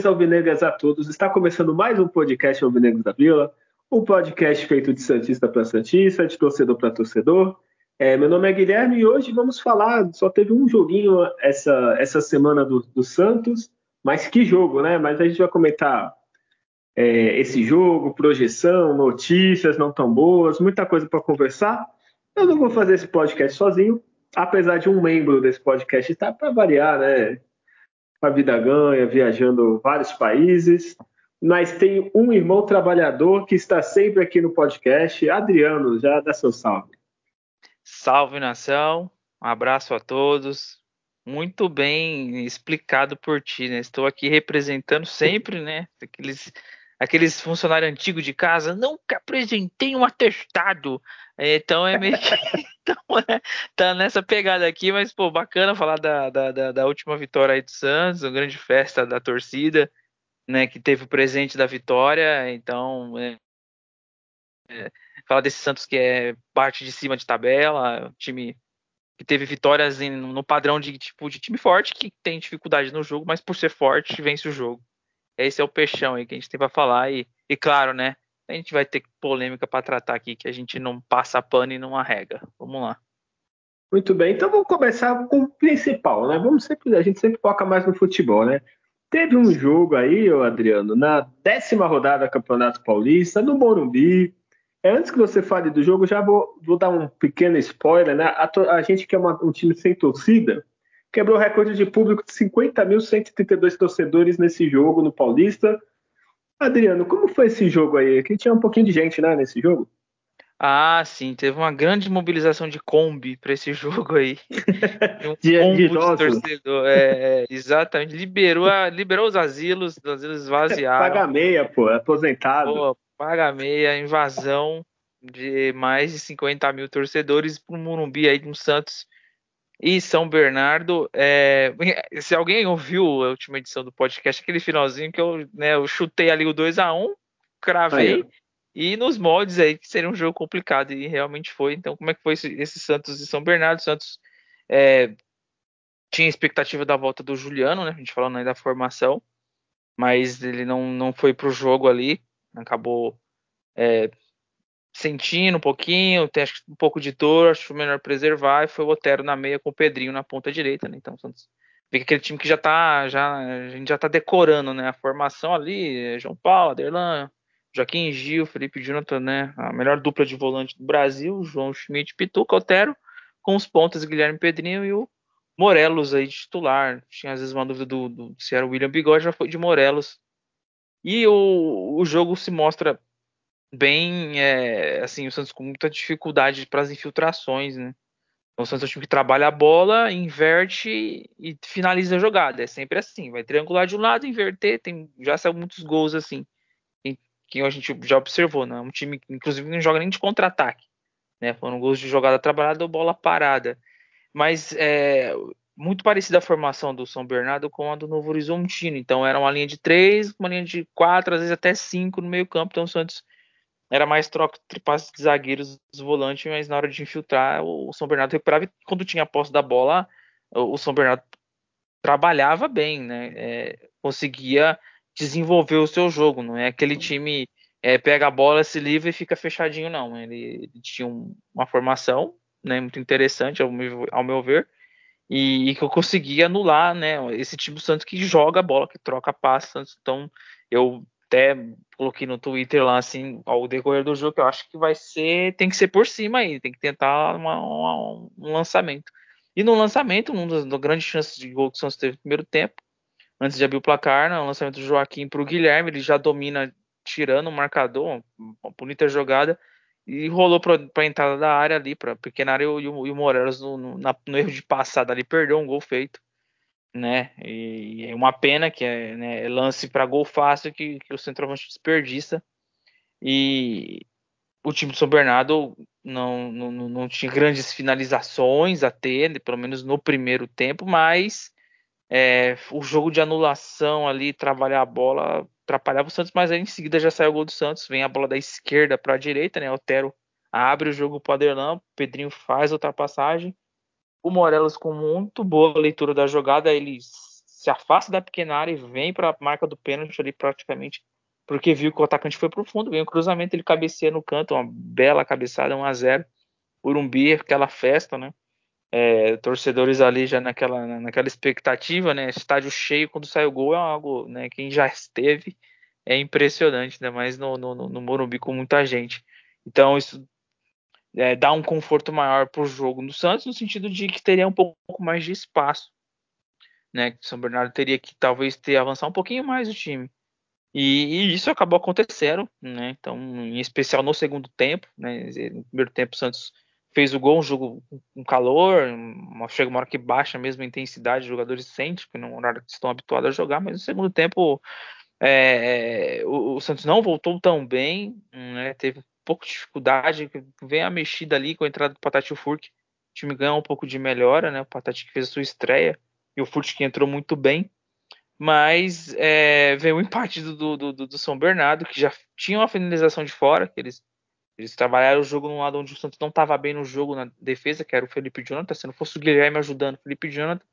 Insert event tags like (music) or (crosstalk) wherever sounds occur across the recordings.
Saudações alvinegras a todos. Está começando mais um podcast Alvinegros da Vila, um podcast feito de Santista para Santista, de torcedor para torcedor. É, meu nome é Guilherme e hoje vamos falar. Só teve um joguinho essa, essa semana do, do Santos, mas que jogo, né? Mas a gente vai comentar é, esse jogo, projeção, notícias não tão boas, muita coisa para conversar. Eu não vou fazer esse podcast sozinho, apesar de um membro desse podcast estar para variar, né? A vida ganha, viajando vários países. Mas tem um irmão trabalhador que está sempre aqui no podcast, Adriano, já dá seu salve. Salve nação, um abraço a todos. Muito bem explicado por ti, né? Estou aqui representando sempre, né? Aqueles, aqueles funcionários antigos de casa, nunca apresentei um atestado. Então é meio que. (laughs) então, é, tá nessa pegada aqui, mas, pô, bacana falar da, da, da, última vitória aí do Santos, uma grande festa da torcida, né? Que teve o presente da vitória. Então, é, é, falar desse Santos que é parte de cima de tabela, time que teve vitórias em, no padrão de tipo de time forte que tem dificuldade no jogo, mas por ser forte vence o jogo. Esse é o peixão aí que a gente tem para falar e, e claro, né? A gente vai ter polêmica para tratar aqui, que a gente não passa pano e não arrega. Vamos lá. Muito bem, então vamos começar com o principal, né? Vamos sempre, a gente sempre foca mais no futebol, né? Teve um jogo aí, Adriano, na décima rodada do Campeonato Paulista, no Morumbi. É, antes que você fale do jogo, já vou, vou dar um pequeno spoiler, né? A, a gente que é um time sem torcida, quebrou o recorde de público de 50.132 torcedores nesse jogo no Paulista. Adriano, como foi esse jogo aí? Que tinha um pouquinho de gente, né, nesse jogo? Ah, sim, teve uma grande mobilização de Kombi para esse (laughs) jogo aí. Um (laughs) de, de, de torcedor, é, é, exatamente. Liberou, a, liberou os asilos, os asilos esvaziaram. Paga meia, pô, aposentado. Pô, paga meia, invasão de mais de 50 mil torcedores para o Morumbi aí no Santos e São Bernardo. É, (laughs) se alguém ouviu a última edição do podcast, aquele finalzinho que eu, né, eu chutei ali o 2 a 1 cravei. Aí. E nos moldes aí, que seria um jogo complicado, e realmente foi. Então, como é que foi esse, esse Santos e São Bernardo? Santos é, tinha expectativa da volta do Juliano, né? A gente falando aí da formação, mas ele não, não foi pro jogo ali, acabou é, sentindo um pouquinho, tem acho, um pouco de dor, acho melhor preservar, e foi o Otero na meia com o Pedrinho na ponta direita, né? Então, Santos vê que aquele time que já tá, já, a gente já tá decorando, né? A formação ali, João Paulo, Aderlan, Joaquim Gil, Felipe Jonathan, né? A melhor dupla de volante do Brasil, João Schmidt, Pituca, Otero, com os pontas Guilherme Pedrinho e o Morelos aí de titular. Tinha às vezes uma dúvida do, do se era o William Bigode, já foi de Morelos. E o, o jogo se mostra bem, é, assim, o Santos com muita dificuldade para as infiltrações, né? O Santos é um time que trabalha a bola, inverte e finaliza a jogada. É sempre assim, vai triangular de um lado, inverter, tem já saiu muitos gols assim, que a gente já observou, né? Um time que inclusive não joga nem de contra-ataque, né? Foram gols de jogada trabalhada ou bola parada. Mas é muito parecida a formação do São Bernardo com a do Novo Horizontino. Então era uma linha de três, uma linha de quatro, às vezes até cinco no meio campo. Então o Santos era mais troca de passes de zagueiros dos volantes, mas na hora de infiltrar, o São Bernardo recuperava e quando tinha a posse da bola, o São Bernardo trabalhava bem, né? É, conseguia desenvolver o seu jogo, não é aquele time é, pega a bola, se livra e fica fechadinho, não. Ele, ele tinha um, uma formação né, muito interessante, ao meu, ao meu ver, e, e, que eu conseguia anular né, esse time do Santos que joga a bola, que troca passes. Então, eu até coloquei no Twitter lá assim, ao decorrer do jogo, que eu acho que vai ser, tem que ser por cima aí, tem que tentar uma, uma, um lançamento. E no lançamento, uma das, das, grandes chances de gol que o Santos teve no primeiro tempo, antes de abrir o placar, no né, lançamento do Joaquim para o Guilherme, ele já domina tirando o marcador, uma bonita jogada, e rolou para a entrada da área ali, para pequena área, e o, o Morelos no, no, na, no erro de passada ali perdeu um gol feito né? E é uma pena que é, né, lance para gol fácil que, que o centroavante desperdiça. E o time do São Bernardo não, não, não tinha grandes finalizações a ter, pelo menos no primeiro tempo, mas é, o jogo de anulação ali, trabalhar a bola, atrapalhava o Santos, mas aí em seguida já saiu o gol do Santos, vem a bola da esquerda para a direita, né? Otero abre o jogo para o Aderlan, Pedrinho faz a ultrapassagem o Morelos, com muito boa leitura da jogada, ele se afasta da pequena área e vem para a marca do pênalti ali praticamente, porque viu que o atacante foi pro fundo, vem o cruzamento, ele cabeceia no canto, uma bela cabeçada, 1 a 0 Urumbi, aquela festa, né? É, torcedores ali já naquela, naquela expectativa, né? Estádio cheio quando sai o gol é algo, né? Quem já esteve é impressionante, ainda né? mais no, no, no Morumbi com muita gente. Então isso é, dá um conforto maior para o jogo no Santos, no sentido de que teria um pouco mais de espaço. Né, São Bernardo teria que talvez ter avançar um pouquinho mais o time. E, e, isso acabou acontecendo, né? Então, em especial no segundo tempo, né? No primeiro tempo o Santos fez o gol, um jogo com calor, uma, chega uma hora que baixa a intensidade, os jogadores sentem, porque não é horário que estão habituados a jogar, mas no segundo tempo é, o, o, Santos não voltou tão bem, né? Teve pouco de dificuldade, vem a mexida ali com a entrada do Patati e o Furk, o time ganha um pouco de melhora, né? O Patati que fez a sua estreia e o Furk que entrou muito bem, mas é, veio o empate do, do, do, do, São Bernardo, que já tinha uma finalização de fora, que eles, eles trabalharam o jogo no lado onde o Santos não estava bem no jogo na defesa, que era o Felipe Jonathan, se não fosse o Guilherme ajudando o Felipe Jonathan,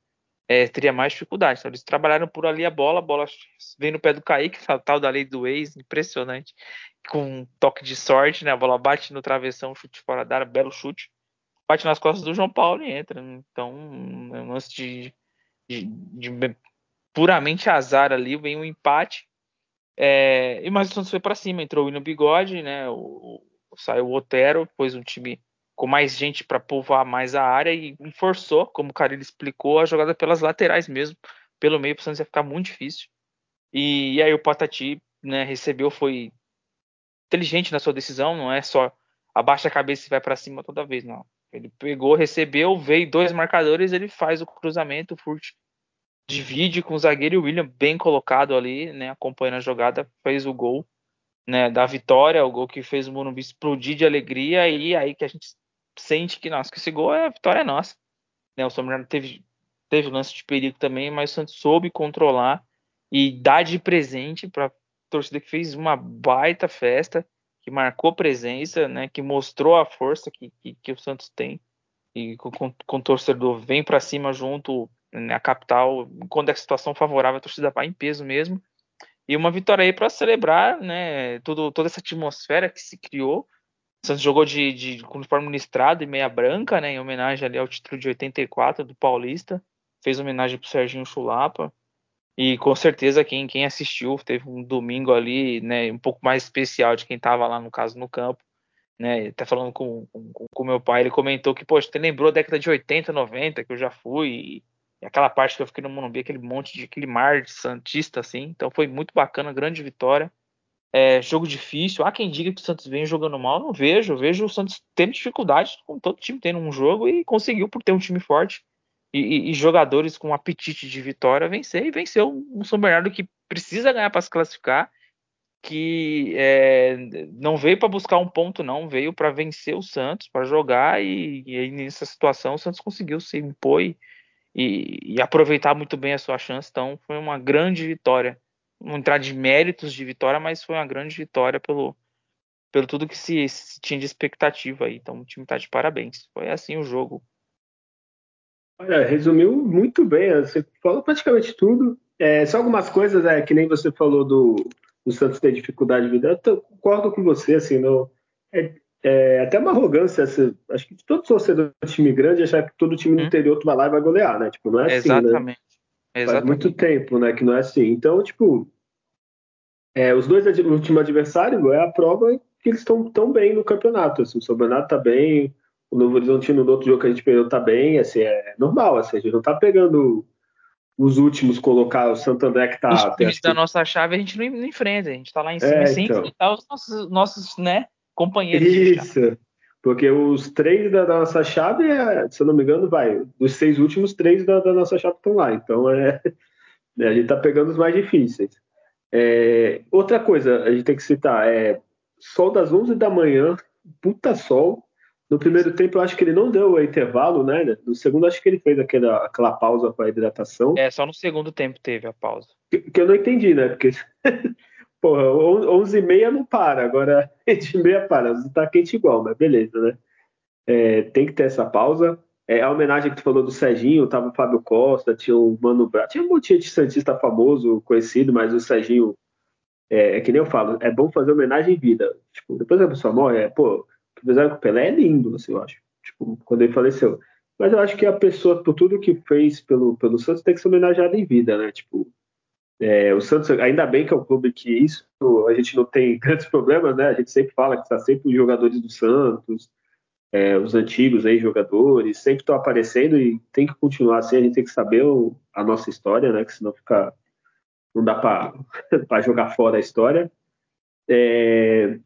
é, teria mais dificuldade. Então, eles trabalharam por ali a bola, a bola vem no pé do Kaique, tal da lei do ex, impressionante com um toque de sorte, né? A bola bate no travessão, chute fora da área, belo chute. Bate nas costas do João Paulo e entra. Então, é um lance de, de, de, puramente azar ali, vem um empate. É, e mais o Santos foi para cima, entrou o no Bigode, né? O, o, saiu o Otero, depois um time com mais gente para povoar mais a área e forçou, como o Carilho explicou, a jogada pelas laterais mesmo, pelo meio, para o Santos ia ficar muito difícil. E, e aí o Patati né, recebeu, foi inteligente na sua decisão, não é só abaixa a cabeça e vai para cima toda vez, não. Ele pegou, recebeu, veio dois marcadores, ele faz o cruzamento, o Furt divide com o zagueiro e o William bem colocado ali, né, acompanhando a jogada, fez o gol, né, da vitória, o gol que fez o Morumbi explodir de alegria e aí que a gente sente que nossa, que esse gol é a vitória é nossa. Né, o São Bernardo teve teve lance de perigo também, mas o Santos soube controlar e dar de presente para torcida que fez uma baita festa, que marcou presença, né, que mostrou a força que, que, que o Santos tem. E com, com, o torcedor vem para cima junto na né, capital, quando é situação favorável, a torcida vai em peso mesmo. E uma vitória aí para celebrar né, tudo, toda essa atmosfera que se criou. O Santos jogou de, de com uniforme listrado e meia branca, né, em homenagem ali ao título de 84 do Paulista. Fez homenagem para o Serginho Chulapa. E com certeza quem, quem assistiu teve um domingo ali, né, um pouco mais especial de quem estava lá no caso no campo, né? Até falando com, com, com meu pai, ele comentou que, poxa, você lembrou a década de 80, 90, que eu já fui, e, e aquela parte que eu fiquei no Morumbi, aquele monte de aquele mar de santista assim. Então foi muito bacana, grande vitória. É, jogo difícil. Há quem diga que o Santos vem jogando mal, não vejo. Vejo o Santos tendo dificuldade, como todo time tem num jogo, e conseguiu por ter um time forte e, e, jogadores com apetite de vitória vencer e venceu um São Bernardo que precisa ganhar para se classificar, que é, não veio para buscar um ponto, não, veio para vencer o Santos, para jogar e, e, nessa situação o Santos conseguiu se impor e, e, aproveitar muito bem a sua chance. Então foi uma grande vitória. Não entrar de méritos de vitória, mas foi uma grande vitória pelo, pelo tudo que se, se tinha de expectativa aí. Então o time está de parabéns. Foi assim o jogo. Olha, resumiu muito bem, né? você falou praticamente tudo. É, só algumas coisas, é, que nem você falou do, do Santos ter dificuldade de vida. Eu concordo com você, assim, não, é, é até uma arrogância, assim, acho que todo torcedor de time grande achar que todo time do hum. interior tu vai lá e vai golear, né? Tipo, não é assim, Exatamente. né? Exatamente. Faz muito tempo, né, que não é assim. Então, tipo, é, os dois últimos adversários é a prova que eles estão tão bem no campeonato. Assim, o São Bernardo tá bem, o Novo Horizontino no outro jogo que a gente perdeu tá bem, assim, é normal, assim, a gente não tá pegando os últimos colocar o Santo André que tá. Os times da nossa chave a gente não, enfrenta, a gente tá lá em cima é, sem então. enfrentar os nossos, nossos né, companheiros. Isso, porque os três da, nossa chave, é, se eu não me engano, vai, dos seis últimos, três da, da nossa chave estão lá, então (laughs) é, a gente tá pegando os mais difíceis. É, outra coisa, a gente tem que citar, é sol das 11 da manhã, puta sol, no primeiro tempo, eu acho que ele não deu o intervalo, né? No segundo, acho que ele fez aquela, aquela pausa para hidratação. É, só no segundo tempo teve a pausa. Que, que eu não entendi, né? Porque, (laughs) porra, 11 e meia não para, agora (laughs) 8 e meia para. Tá quente igual, mas beleza, né? É, tem que ter essa pausa. É, a homenagem que tu falou do Serginho, tava o Fábio Costa, tinha o Mano Brown, tinha um monte de Santista famoso, conhecido, mas o Serginho, é, é, que nem eu falo, é bom fazer homenagem em vida. Tipo, depois a pessoa morre, é, pô, o que com o Pelé é lindo, assim, eu acho. Tipo, quando ele faleceu. Mas eu acho que a pessoa, por tudo que fez pelo, pelo Santos, tem que ser homenageada em vida, né? Tipo, é, o Santos, ainda bem que é um clube que isso a gente não tem (laughs) grandes problemas, né? A gente sempre fala que está sempre os jogadores do Santos, é, os antigos aí jogadores, sempre estão aparecendo e tem que continuar assim. A gente tem que saber o, a nossa história, né? Que senão fica não dá para (laughs) jogar fora a história. É,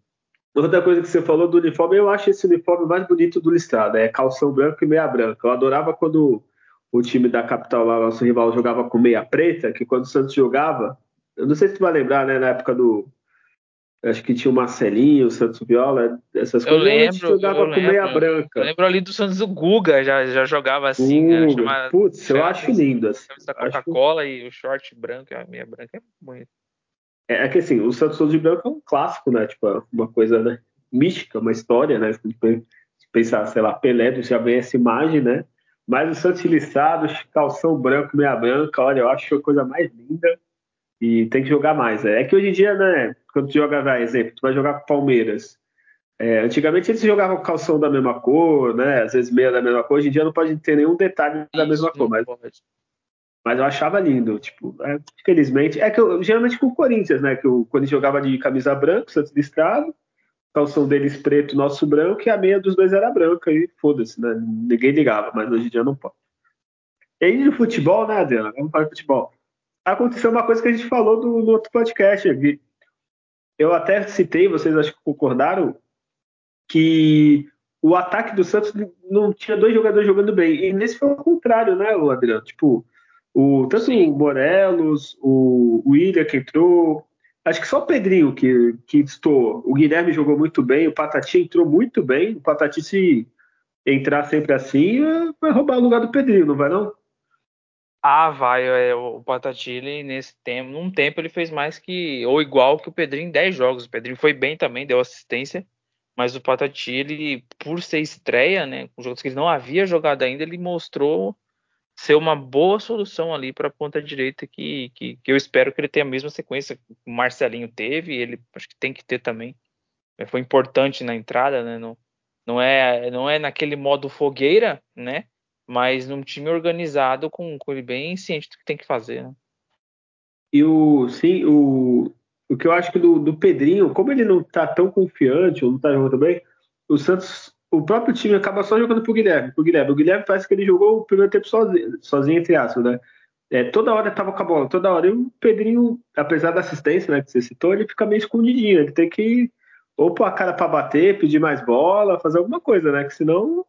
outra coisa que você falou do uniforme, eu acho esse uniforme mais bonito do listrado, é calção branco e meia branca. Eu adorava quando o time da capital lá, nosso rival, jogava com meia preta, que quando o Santos jogava, eu não sei se tu vai lembrar, né, na época do. Acho que tinha o Marcelinho, o Santos Viola, essas eu coisas. Lembro, a gente jogava com lembro, meia branca. Eu lembro ali do Santos, o Guga já, já jogava assim. Guga. Né, chama, Putz, eu acho lindo. Assim. A Coca-Cola e o short branco, a meia branca é bonito. É, é que assim, o Santos de branco é um clássico, né? Tipo, uma coisa né? mística, uma história, né? Se pensar, sei lá, Pelé, já vem essa imagem, né? Mas o Santos listrado, calção branco, meia branca, olha, eu acho a coisa mais linda e tem que jogar mais. É, é que hoje em dia, né, quando tu joga, vai, exemplo, tu vai jogar com Palmeiras. É, antigamente eles jogavam calção da mesma cor, né, às vezes meia da mesma cor, hoje em dia não pode ter nenhum detalhe da mesma Isso, cor, mas, mas eu achava lindo, tipo, é, felizmente, é que eu, geralmente com o Corinthians, né, que o Corinthians jogava de camisa branca, Santos listrado, calção deles preto, nosso branco, e a meia dos dois era branca, e foda-se, né? Ninguém ligava, mas hoje em dia não pode. E aí no futebol, né, Adriana? Vamos falar de futebol. Aconteceu uma coisa que a gente falou do, no outro podcast aqui. Eu até citei, vocês acho que concordaram, que o ataque do Santos não tinha dois jogadores jogando bem. E nesse foi o contrário, né, Adriano? Tipo, o, tanto o Morelos, o William que entrou, Acho que só o Pedrinho que, que estou. O Guilherme jogou muito bem, o Patati entrou muito bem. O Patati, se entrar sempre assim, vai roubar o lugar do Pedrinho, não vai não? Ah, vai. É, o Patati, ele, nesse tempo, num tempo, ele fez mais que, ou igual que o Pedrinho em 10 jogos. O Pedrinho foi bem também, deu assistência. Mas o Patati, ele, por ser estreia, né, com jogos que ele não havia jogado ainda, ele mostrou ser uma boa solução ali para a ponta direita que, que, que, eu espero que ele tenha a mesma sequência que o Marcelinho teve, ele acho que tem que ter também. É, foi importante na entrada, né? Não, não, é, não é naquele modo fogueira, né? Mas num time organizado com, com ele bem ciente do que tem que fazer. Né? E o, sim, o, o que eu acho que do, do Pedrinho, como ele não está tão confiante, ou não está jogando bem, o Santos o próprio time acaba só jogando pro Guilherme. Pro Guilherme. O Guilherme parece que ele jogou o primeiro tempo sozinho, sozinho entre aspas, né? É, toda hora tava com a bola, toda hora. E o Pedrinho, apesar da assistência né, que você citou, ele fica meio escondidinho. Ele tem que ou pôr a cara para bater, pedir mais bola, fazer alguma coisa, né? Que senão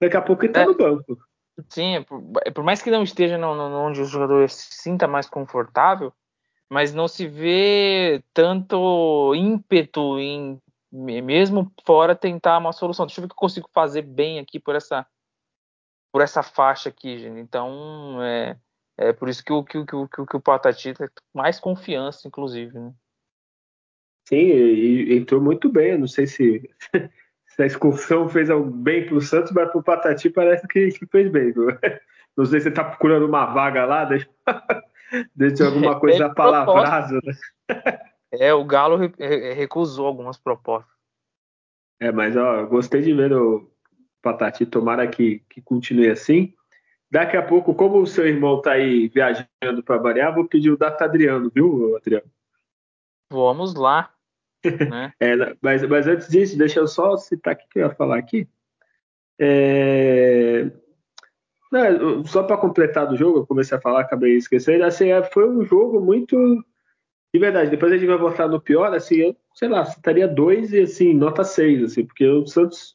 daqui a pouco ele tá é, no banco. Sim, é por, é por, mais que não esteja no, no, onde o jogador se sinta mais confortável, mas não se vê tanto ímpeto em mesmo fora tentar uma solução. Deixa eu ver o que eu consigo fazer bem aqui por essa por essa faixa aqui, gente. Então é, é por isso que o que, o, que, o, que o Patati tem mais confiança, inclusive. Né? Sim, e, entrou muito bem. Eu não sei se, (laughs) se a excursão fez bem para o Santos, mas para o Patati parece que, que, fez bem. Viu? (laughs) Não sei se você está procurando uma vaga lá, deixa, (laughs) deixa alguma coisa é, palavrada. Né? É, o Galo recusou algumas propostas. É, mas ó, gostei de ver o Patati, tomara que, que continue assim. Daqui a pouco, como o seu irmão tá aí viajando para variar, vou pedir o data Adriano, viu, Adriano? Vamos lá. (laughs) Né? é, mas, mas antes disso, deixa eu só citar o que eu ia falar aqui. É... Não, só para completar do jogo, eu comecei a falar, acabei esquecendo. Assim, é, foi um jogo muito de verdade, depois a gente vai voltar no pior, assim, eu, sei lá, estaria dois e assim, nota seis, assim, porque o Santos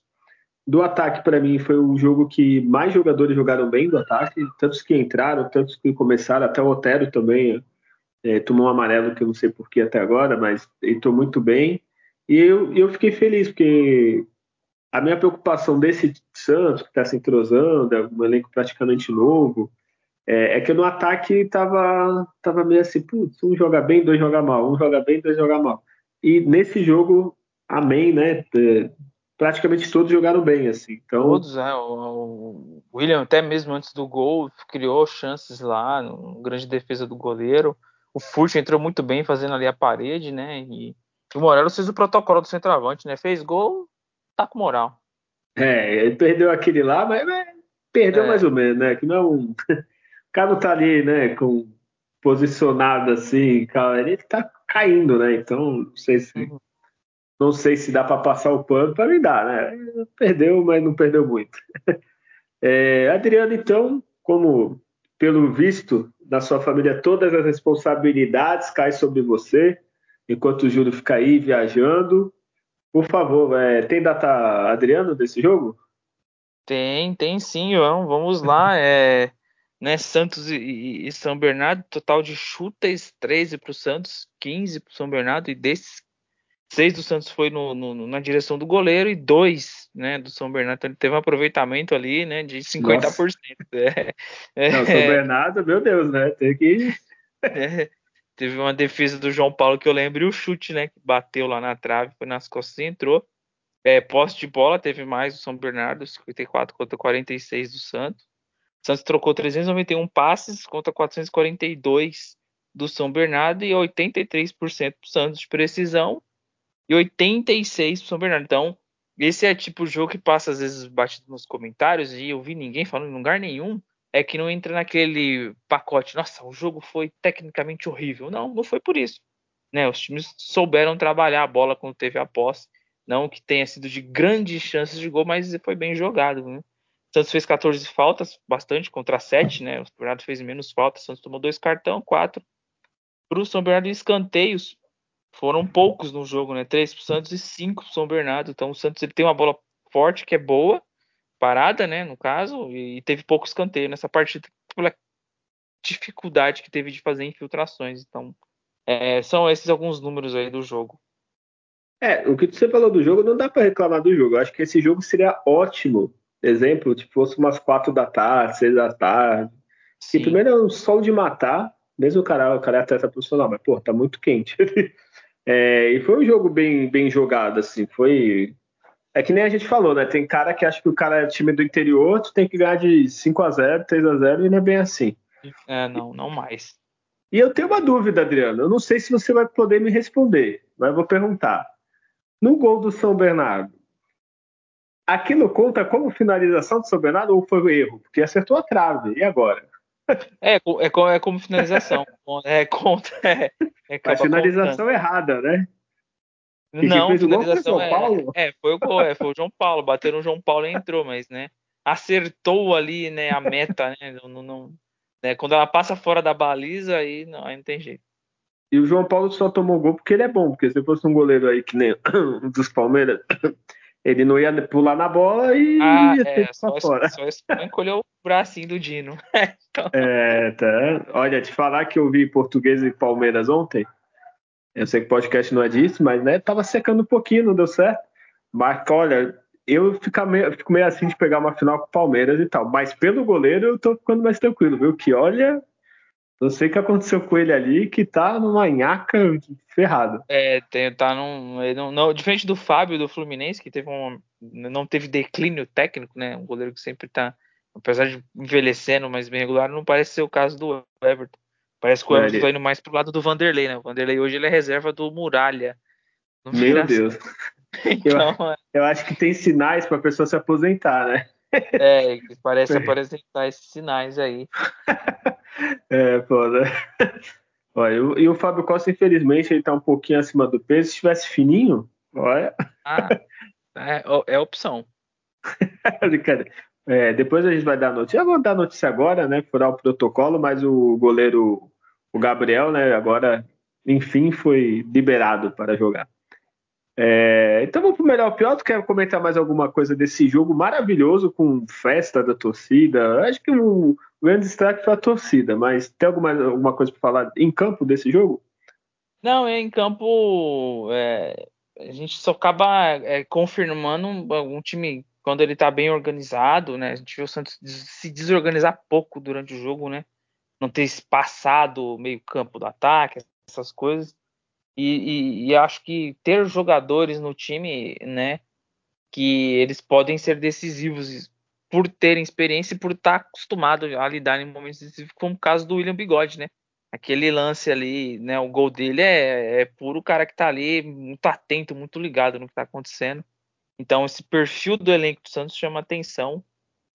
do ataque para mim foi o jogo que mais jogadores jogaram bem do ataque, tantos que entraram, tantos que começaram, até o Otero também é, tomou um amarelo que eu não sei porquê até agora, mas entrou muito bem. E eu, eu fiquei feliz, porque a minha preocupação desse Santos, que está se entrosando, é um elenco praticamente novo, é, é, que no ataque tava, tava meio assim, putz, um joga bem, dois joga mal, um joga bem, dois joga mal. E nesse jogo, amém, né? É, praticamente todos jogaram bem, assim. Então... Todos, é. O, o William, até mesmo antes do gol, criou chances lá, no grande defesa do goleiro. O Furt entrou muito bem fazendo ali a parede, né? E o Morelos fez o protocolo do centroavante, né? Fez gol, tá com moral. É, ele perdeu aquele lá, mas, mas perdeu é. mais ou menos, né? Que não é um. (laughs) O cara não tá ali, né, com posicionado assim, cara, ele tá caindo, né? Então, não sei se. Uhum. Não sei se dá para passar o pano para me dar, né? Perdeu, mas não perdeu muito. (laughs) É, Adriano, então, como pelo visto da sua família, todas as responsabilidades caem sobre você, enquanto o Júlio fica aí viajando. Por favor, é, tem data, Adriano, desse jogo? Tem, tem sim, João. Vamos lá. É, né, Santos e, e, São Bernardo, total de chutes 13 para o Santos, 15 para o São Bernardo, e desses seis do Santos foi no, no, na direção do goleiro e dois né, do São Bernardo. Então ele teve um aproveitamento ali né, de 50%. (laughs) É, é, (laughs) Não, São Bernardo, meu Deus, né? Tem que. (laughs) É, teve uma defesa do João Paulo que eu lembro e o chute, né? Que bateu lá na trave, foi nas costas e entrou. É, posse de bola teve mais do São Bernardo, 54 contra 46 do Santos. Santos trocou 391 passes contra 442 do São Bernardo e 83% do Santos de precisão e 86 pro São Bernardo. Então, esse é tipo o jogo que passa às vezes batido nos comentários e eu vi ninguém falando em lugar nenhum. É que não entra naquele pacote, nossa, o jogo foi tecnicamente horrível. Não, não foi por isso. Né, os times souberam trabalhar a bola quando teve a posse. Não que tenha sido de grandes chances de gol, mas foi bem jogado. O Santos fez 14 faltas, bastante, contra 7, né? O São Bernardo fez menos faltas, o Santos tomou dois cartão, quatro. Para o São Bernardo escanteios, foram poucos no jogo, né? Três pro Santos e cinco pro São Bernardo. Então o Santos ele tem uma bola forte que é boa, parada, né? No caso, e teve pouco escanteio nessa partida pela dificuldade que teve de fazer infiltrações. Então é, são esses alguns números aí do jogo. É, o que você falou do jogo, não dá para reclamar do jogo. Eu acho que esse jogo seria ótimo. Exemplo, tipo, fosse umas quatro da tarde, seis da tarde. Sim. E primeiro é um sol de matar, mesmo o cara, o cara é atleta profissional, mas, pô, tá muito quente. (laughs) É, e foi um jogo bem, bem jogado, assim. Foi. É que nem a gente falou, né? Tem cara que acha que o cara é time do interior, tu tem que ganhar de 5 a 0 3 a 0 e não é bem assim. É, não, não mais. E eu tenho uma dúvida, Adriano. Eu não sei se você vai poder me responder, mas eu vou perguntar. No gol do São Bernardo, aquilo conta como finalização do São Bernardo ou foi um erro? Porque acertou a trave. E agora? É, é, é como finalização. (laughs) É contra. É, é Mas finalização contando. errada, né? não, finalização é, é, foi o gol, é, foi o João Paulo, bateu no João Paulo e entrou, mas né, acertou ali, né, a meta, né, não, não né, quando ela passa fora da baliza aí não, aí não tem jeito. E o João Paulo só tomou gol porque ele é bom, porque se fosse um goleiro aí que nem (coughs) um dos Palmeiras, ele não ia pular na bola e ah, ia é, só, fora. Só, só encolheu o bracinho do Dino. (laughs) então... É, tá. Olha, te falar que eu vi português e Palmeiras ontem. Eu sei que podcast não é disso, mas né, tava secando um pouquinho, não deu certo. Mas olha, eu fico meio, fico meio assim de pegar uma final com o Palmeiras e tal. Mas pelo goleiro eu tô ficando mais tranquilo, viu? Que olha, não sei o que aconteceu com ele ali, que tá numa nhaca ferrado. É, tem, tá num. Não, não, diferente do Fábio do Fluminense, que teve um, não teve declínio técnico, né? Um goleiro que sempre tá, apesar de envelhecendo, mas bem regular, não parece ser o caso do Everton. Parece que o Everton tá indo mais pro lado do Vanderlei, né? O Vanderlei hoje ele é reserva do Muralha. Meu Deus. (laughs) então, eu, é. eu acho que tem sinais para a pessoa se aposentar, né? É, parece (laughs) apresentar esses sinais aí. (laughs) É, foda. Olha, e o Fábio Costa, infelizmente, ele tá um pouquinho acima do peso. Se estivesse fininho, olha. Ah, é, é opção. (laughs) é, depois a gente vai dar notícia. Eu vou dar notícia agora, né? Furar o protocolo, mas o goleiro, o Gabriel, né? Agora, enfim, foi liberado para jogar. É, então vamos para o melhor pior. Tu quer comentar mais alguma coisa desse jogo maravilhoso com festa da torcida? Acho que o, o grande destaque foi a torcida, mas tem alguma, alguma coisa para falar em campo desse jogo? Não, em campo é, a gente só acaba é, confirmando um, um, time quando ele está bem organizado, né? A gente viu o Santos se desorganizar pouco durante o jogo, né? Não ter espaçado o meio campo do ataque, essas coisas. E, e, e, acho que ter jogadores no time, né, que eles podem ser decisivos por terem experiência e por estar tá acostumado a lidar em momentos decisivos, como o caso do William Bigode, né? Aquele lance ali, né? O gol dele é, é puro cara que tá ali muito atento, muito ligado no que tá acontecendo. Então, esse perfil do elenco do Santos chama atenção,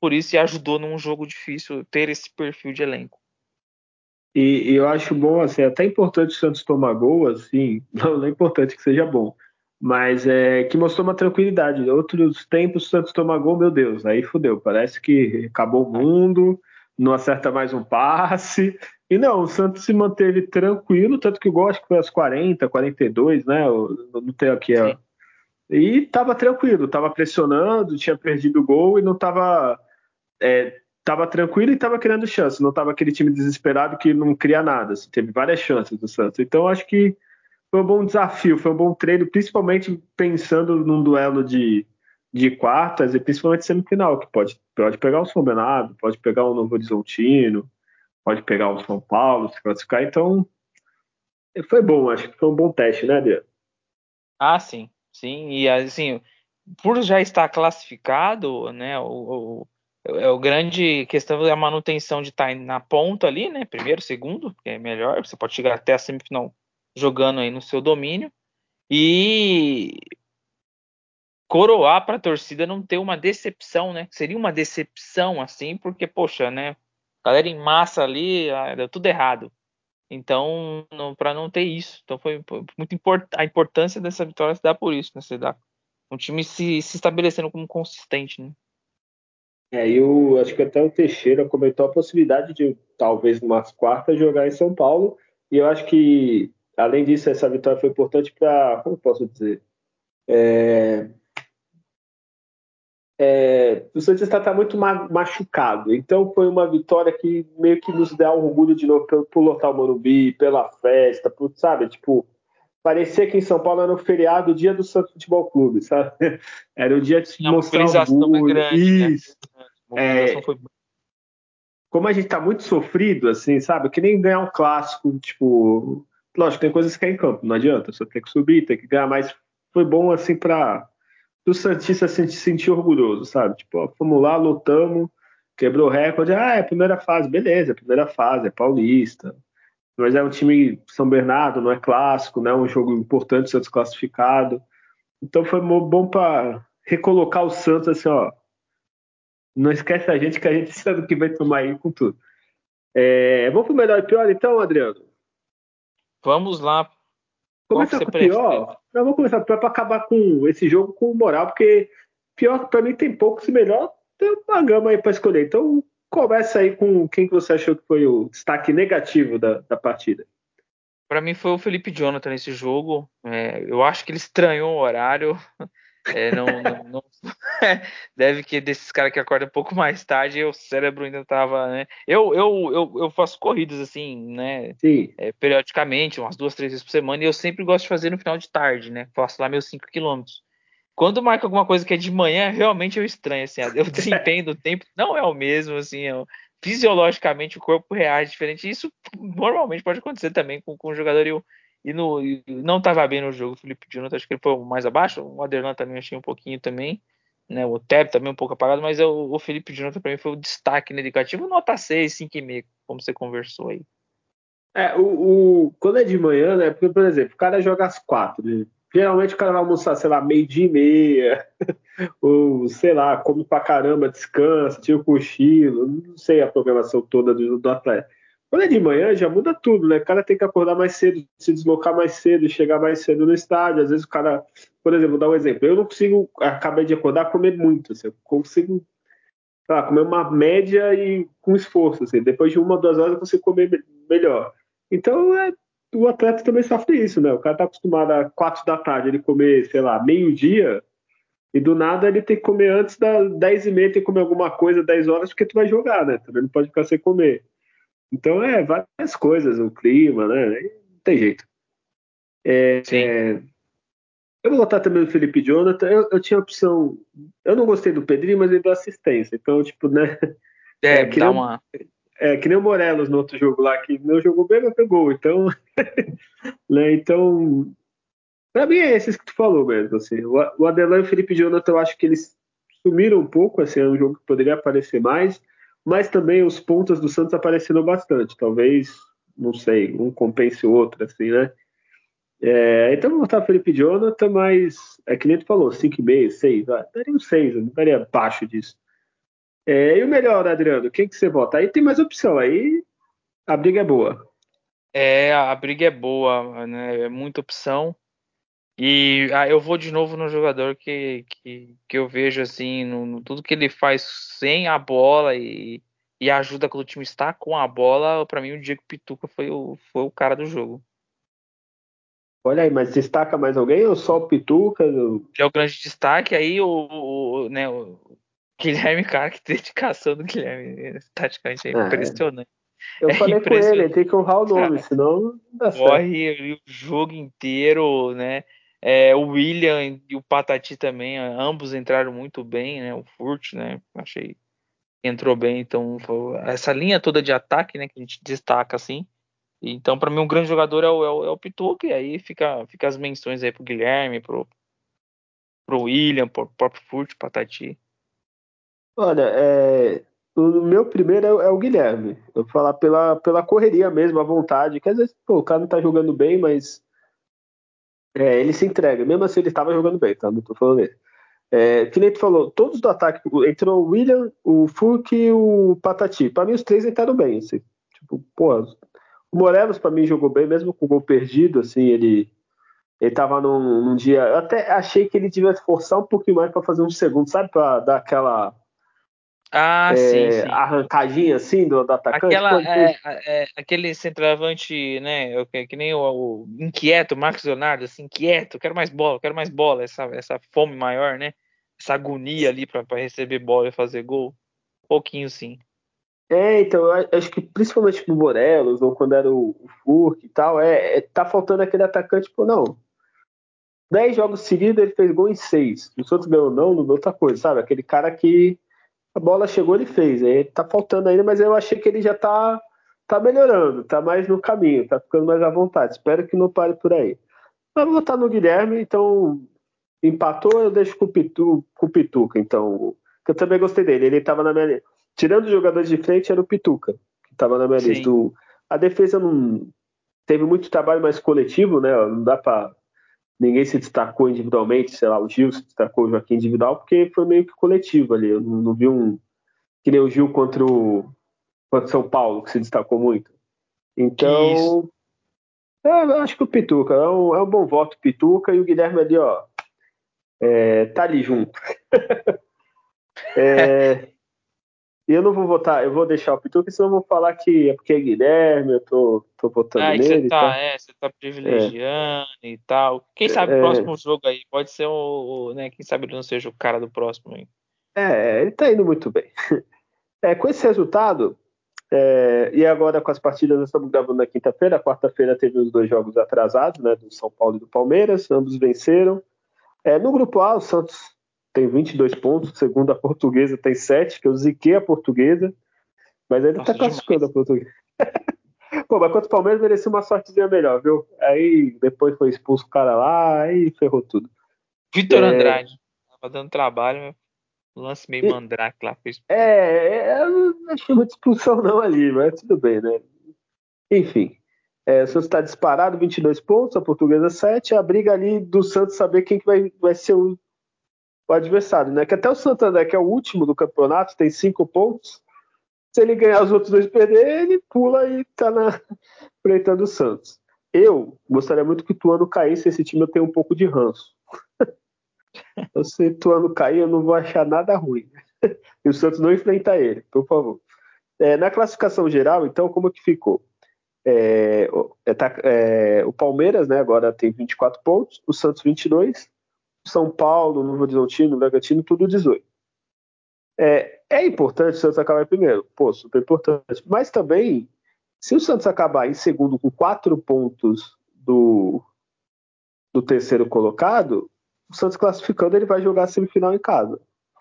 por isso e ajudou num jogo difícil ter esse perfil de elenco. E, e eu acho bom, assim, até importante o Santos tomar gol, assim, (laughs) não, não é importante que seja bom, mas é que mostrou uma tranquilidade. Outros tempos o Santos toma gol, meu Deus, aí fudeu, parece que acabou o mundo, não acerta mais um passe. E não, o Santos se manteve tranquilo, tanto que o gol acho que foi aos 40, 42, né? Eu não tenho aqui. Ó. E tava tranquilo, tava pressionando, tinha perdido o gol e não tava. É, tava tranquilo e tava criando chance, não tava aquele time desesperado que não cria nada. Assim, teve várias chances do Santos. Então acho que foi um bom desafio, foi um bom treino, principalmente pensando num duelo de, de quartas e principalmente semifinal, que pode, pode pegar o São Bernardo, pode pegar o Novo Horizontino, pode pegar o São Paulo, se classificar. Então, foi bom, acho que foi um bom teste, né, Adriano? Ah, sim, sim. E assim, por já estar classificado, né, o, o, é o grande questão da manutenção de estar na ponta ali, né, primeiro, segundo, que é melhor, você pode chegar até a semifinal jogando aí no seu domínio e coroar para a torcida não ter uma decepção, né? Seria uma decepção assim, porque poxa, né? Galera em massa ali, ah, deu tudo errado. Então, para não ter isso, então foi, muito importante a importância dessa vitória se dá por isso, né? Se dá um time se, se estabelecendo como consistente, né? É, eu acho que até o Teixeira comentou a possibilidade de talvez umas quartas jogar em São Paulo. E eu acho que além disso, essa vitória foi importante para, como posso dizer, é, é, o Santista está muito machucado, então foi uma vitória que meio que nos dá orgulho de novo por, por lotar o Morumbi, pela festa, por, sabe, tipo, parecia que em São Paulo era um feriado, o dia do Santos Futebol Clube, sabe? (laughs) Era o dia de mostrar orgulho. Grande, né? Isso. Né? É, foi... Como a gente tá muito sofrido, assim, sabe? Que nem ganhar um clássico, tipo, Lógico, tem coisas que é em campo, não adianta, só tem que subir, tem que ganhar, mas foi bom assim para o Santista se sentir orgulhoso, sabe? Tipo, ó, fomos lá, lutamos, quebrou recorde, ah, é primeira fase, beleza, é primeira fase, é paulista. Mas é um time São Bernardo, não é clássico, não é um jogo importante ser desclassificado. Então foi bom para recolocar o Santos assim, ó. Não esquece a gente que a gente (laughs) sabe que vai tomar aí com tudo. É, vamos pro melhor e pior então, Adriano? Vamos lá. Começa com o pior. Eu vou começar para acabar com esse jogo com moral, porque pior para mim tem poucos e melhor tem uma gama aí para escolher. Então começa aí com quem que você achou que foi o destaque negativo da, da partida. Para mim foi o Felipe Jonathan nesse jogo. É, eu acho que ele estranhou o horário. (laughs) É, não, não, não (laughs) deve que desses caras que acordam um pouco mais tarde, o cérebro ainda tava, né? Eu, eu, eu, eu faço corridas assim, né? É, periodicamente, umas duas, três vezes por semana, e eu sempre gosto de fazer no final de tarde, né? Faço lá meus 5 quilômetros. Quando marca alguma coisa que é de manhã, realmente eu estranho, assim, (laughs) o desempenho do tempo não é o mesmo, assim, eu, fisiologicamente o corpo reage diferente. Isso normalmente pode acontecer também com, com o jogador e o, e, no, e não estava bem no jogo. O Felipe Jonathan, acho que ele foi mais abaixo. O Aderlan também achei um pouquinho também. Né? O Teb também um pouco apagado, mas eu, o Felipe Jonathan para mim foi o destaque negativo. Nota 6, 5,5, como você conversou aí. É, o, o, quando é de manhã, né? Porque, por exemplo, o cara joga às quatro, né? Geralmente o cara vai almoçar, sei lá, meio dia e meia, (laughs) ou sei lá, come pra caramba, descansa, tira o cochilo, não sei a programação toda do, do atleta. Quando é de manhã, já muda tudo, né? O cara tem que acordar mais cedo, se deslocar mais cedo, chegar mais cedo no estádio. Às vezes o cara, por exemplo, vou dar um exemplo. Eu não consigo, acabei de acordar, comer muito. Assim, eu consigo lá, comer uma média e com esforço. Assim. Depois de uma, duas horas eu consigo comer melhor. Então, é, o atleta também sofre isso, né? O cara tá acostumado a quatro da tarde ele comer, sei lá, meio-dia, e do nada ele tem que comer antes das dez e meia, tem que comer alguma coisa dez horas, porque tu vai jogar, né? Também não pode ficar sem comer. Então é várias coisas, o clima, né? Não tem jeito. É, Sim. É, eu vou votar também no Felipe Jonathan. Eu, eu, tinha opção. Eu não gostei do Pedrinho, mas ele deu assistência. Então, tipo, né? É, é que dá nem, uma. É, que nem o Morelos no outro jogo lá, que não jogou bem, mas pegou. Então, (laughs) né? Então, pra mim é esses que tu falou mesmo. Assim. O Adelan e o Felipe Jonathan, eu acho que eles sumiram um pouco, assim, é um jogo que poderia aparecer mais, mas também os pontos do Santos apareceram bastante. Talvez, não sei, um compense o outro, assim, né? É, então vou botar Felipe Jonathan, mas é que nem tu falou, 5,5, 6, daria um 6, não daria abaixo disso. É, e o melhor, Adriano, quem que você vota? Aí tem mais opção, aí a briga é boa. É, a briga é boa, né? É muita opção. E ah, eu vou de novo no jogador que, que, que eu vejo assim, no, no, tudo que ele faz sem a bola e, e ajuda quando o time está com a bola. Para mim, o Diego Pituca foi o, foi o cara do jogo. Olha aí, mas destaca mais alguém ou só o Pituca? É o grande destaque. Aí o, o, né, o Guilherme, cara, que dedicação do Guilherme, taticamente é, é impressionante. Eu é falei com ele, tem que honrar o nome, cara, senão não dá certo. Corre o jogo inteiro, né? É, o William e o Patati também, ambos entraram muito bem, né? O Furt, né? Achei entrou bem, então essa linha toda de ataque, né? Que a gente destaca assim. Então, para mim, um grande jogador é o, é o, é o Pituca, e aí fica, fica as menções aí pro Guilherme, pro, pro William, pro próprio Furt, Patati. Olha, é, o meu primeiro é, é, o Guilherme. Eu vou falar pela, pela correria mesmo, a vontade, que às pô, o cara não tá jogando bem, mas é, ele se entrega, mesmo assim ele estava jogando bem, tá? Não tô falando isso. É, que nem tu falou, todos do ataque, entrou o William, o Furk e o Patati. Para mim, os três entraram bem. Assim. Tipo, pô, o Morelos para mim jogou bem, mesmo com o gol perdido, assim, ele ele tava num, num dia. Eu até achei que ele devia forçar um pouquinho mais para fazer um segundo, sabe? Para dar aquela ah, é, sim, sim. arrancadinha assim do, do atacante. Aquela, é, é, aquele centroavante, né, que, que nem o, o, inquieto, Marcos Leonardo, assim, inquieto, quero mais bola, quero mais bola, essa, essa fome maior, né? Essa agonia ali para receber bola e fazer gol. Pouquinho sim. É, então, acho que principalmente no Morelos, ou quando era o, o Furk e tal, é, é, tá faltando aquele atacante, tipo, não. Dez jogos seguidos ele fez gol em seis. Os outros ganhou não, não outra coisa, sabe? Aquele cara que a bola chegou, ele fez. Aí tá faltando ainda, mas eu achei que ele já tá, tá melhorando, tá mais no caminho, tá ficando mais à vontade. Espero que não pare por aí. Mas vou votar no Guilherme, então empatou, eu deixo com o, Pitu, com o Pituca. Então, eu também gostei dele. Ele tava na minha lista. Tirando os jogadores de frente, era o Pituca, que tava na minha Sim. lista. a defesa não teve muito trabalho mais coletivo, né? Não dá para ninguém se destacou individualmente, sei lá, o Gil se destacou, o Joaquim individual, porque foi meio que coletivo ali. Eu não, não vi um. Que nem o Gil contra o, contra o São Paulo, que se destacou muito. Então. É, eu acho que o Pituca é um, é um bom voto, Pituca, e o Guilherme ali, ó. É, tá ali junto. (laughs) é, eu não vou votar, eu vou deixar o Pituca, senão eu vou falar que é porque é Guilherme, eu tô, tô votando ah, nele. Você tá, tá, é, você tá privilegiando é. e tal. Quem sabe o é. próximo jogo aí pode ser o, o, né, quem sabe ele não seja o cara do próximo aí. É, ele tá indo muito bem. (laughs) É, com esse resultado, é, e agora com as partidas, nós estamos gravando na quinta-feira, quarta-feira teve os dois jogos atrasados, né, do São Paulo e do Palmeiras, ambos venceram. É, no grupo A, o Santos tem 22 pontos, segundo a portuguesa tem 7, que eu ziquei a portuguesa, mas ainda está classificando a portuguesa. (laughs) Pô, mas contra o Palmeiras merecia uma sortezinha melhor, viu? Aí depois foi expulso o cara lá, aí ferrou tudo. Vitor é... Andrade, tava dando trabalho, lance meio mandrake lá. Fez... É, é, eu não achei muita expulsão não ali, mas tudo bem, né? Enfim, é, o Santos está disparado, 22 pontos, a portuguesa 7, a briga ali do Santos saber quem que vai, vai ser o o adversário, né? Que até o Santander, que é o último do campeonato, tem cinco pontos. Se ele ganhar os outros dois perder, ele pula e tá na (laughs) do Santos. Eu gostaria muito que o Tuano caísse, esse time eu tenho um pouco de ranço. (laughs) Se o Tuano cair, eu não vou achar nada ruim. (laughs) e o Santos não enfrenta ele, por favor. É, na classificação geral, então, como que ficou? É, é, tá, é, o Palmeiras né, agora tem 24 pontos, o Santos 22, são Paulo, Novo Horizontino, Bragantino, tudo 18. É, é importante o Santos acabar em primeiro, pô, super importante. Mas também, se o Santos acabar em segundo com quatro pontos do, do terceiro colocado, o Santos classificando, ele vai jogar a semifinal em casa.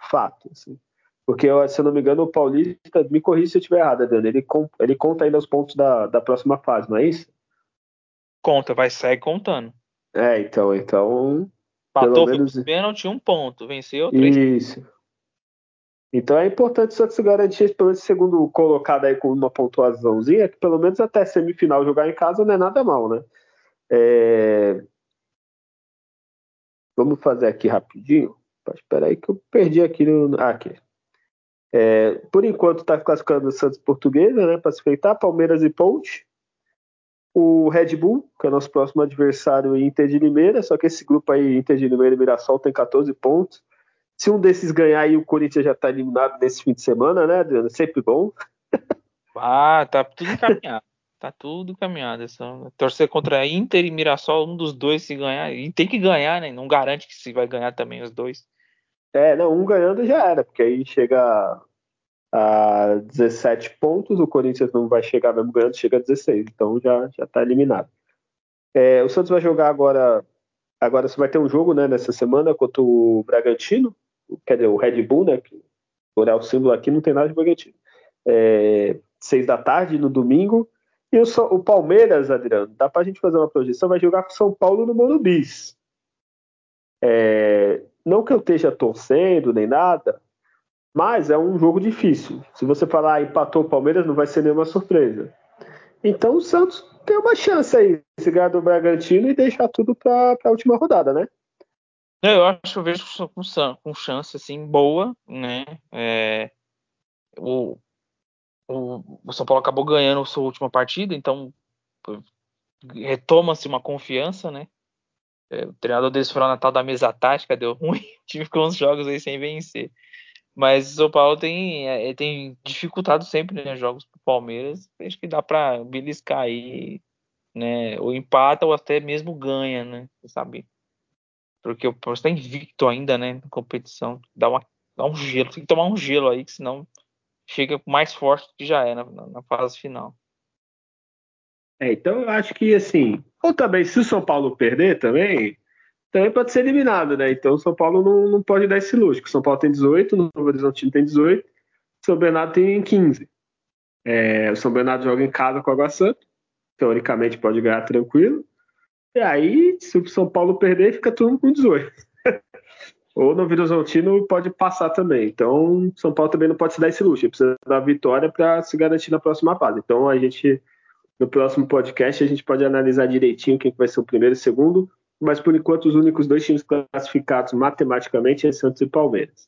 Fato. Assim. Porque, se eu não me engano, o Paulista, me corrija se eu estiver errado, Adriano, ele, ele conta ainda os pontos da, da próxima fase, não é isso? Conta, vai sair contando. É, então, então Patou, menos... pênalti, um ponto. Venceu, três Isso. Então é importante o Santos garantir pelo segundo colocado aí com uma pontuaçãozinha, que pelo menos até semifinal jogar em casa não é nada mal, né? É... Vamos fazer aqui rapidinho. Espera aí que eu perdi aqui no. Ah, aqui. É, por enquanto está classificando o Santos Portuguesa, né? Para se feitar, Palmeiras e Ponte. O Red Bull, que é o nosso próximo adversário, Inter de Limeira. Só que esse grupo aí, Inter de Limeira e Mirassol, tem 14 pontos. Se um desses ganhar aí, o Corinthians já está eliminado nesse fim de semana, né, Adriano? Sempre bom. Ah, tá tudo encaminhado. tá tudo encaminhado. É só torcer contra Inter e Mirassol, um dos dois se ganhar. E tem que ganhar, né? Não garante que se vai ganhar também os dois. É, não, um ganhando já era, porque aí chega a 17 pontos, o Corinthians não vai chegar mesmo ganhando, chega a 16, então já, já tá eliminado. É, o Santos vai jogar agora, agora você vai ter um jogo né, nessa semana contra o Bragantino, quer dizer, o Red Bull, né? Que, olhar o símbolo aqui, não tem nada de Bragantino. É, seis da tarde no domingo. E o, o Palmeiras, Adriano, dá pra gente fazer uma projeção, vai jogar com São Paulo no Morumbi. É, não que eu esteja torcendo nem nada, mas é um jogo difícil. Se você falar ah, empatou o Palmeiras, não vai ser nenhuma surpresa. Então o Santos tem uma chance aí, se ganhar do Bragantino e deixar tudo para a última rodada, né? Eu acho, eu vejo com, com chance assim boa, né? É, o, o, o, São Paulo acabou ganhando a sua última partida, então retoma-se uma confiança, né? É, o treinador deles foi na tal da mesa tática, deu ruim, o time ficou uns jogos aí sem vencer. Mas o São Paulo tem, é, tem dificultado sempre né, jogos pro Palmeiras. Acho que dá para beliscar aí, né? Ou empata ou até mesmo ganha, né? Sabe? Porque o Palmeiras está invicto ainda, né? Na competição. Dá, uma, dá um gelo. Tem que tomar um gelo aí, que senão chega mais forte do que já é na, na fase final. É, então eu acho que assim, ou também se o São Paulo perder também, também pode ser eliminado, né? Então o São Paulo não, não pode dar esse luxo. O São Paulo tem 18, o Novo Horizontino tem 18, o São Bernardo tem 15. É, o São Bernardo joga em casa com o Água Santa, teoricamente pode ganhar tranquilo. E aí, se o São Paulo perder, fica tudo com 18. (laughs) Ou no Horizontino pode passar também. Então, São Paulo também não pode se dar esse luxo. Precisa da vitória para se garantir na próxima fase. Então, a gente, no próximo podcast, a gente pode analisar direitinho quem vai ser o primeiro e o segundo. Mas, por enquanto, os únicos dois times classificados matematicamente é Santos e Palmeiras.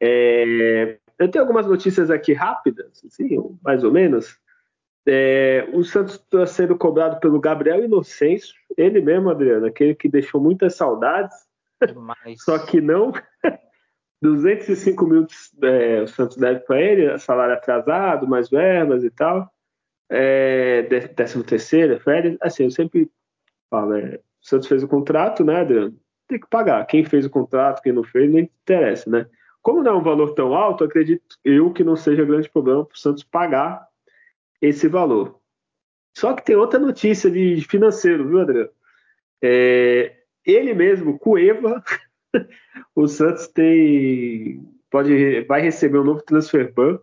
É... Eu tenho algumas notícias aqui rápidas, assim, mais ou menos. É, o Santos está sendo cobrado pelo Gabriel Inocêncio, ele mesmo, Adriano, aquele que deixou muitas saudades. Demais. Só que não. (laughs) 205 mil é, o Santos deve para ele, salário atrasado, mais verbas e tal. É, décimo terceiro, férias. Assim, eu sempre falo, é, o Santos fez o contrato, né, Adriano? Tem que pagar. Quem fez o contrato, quem não fez, não interessa, né? Como não é um valor tão alto, acredito eu que não seja grande problema para o Santos pagar esse valor. Só que tem outra notícia de financeiro, viu, André? É, ele mesmo, Cueva, (laughs) o Santos tem pode vai receber um novo transfer ban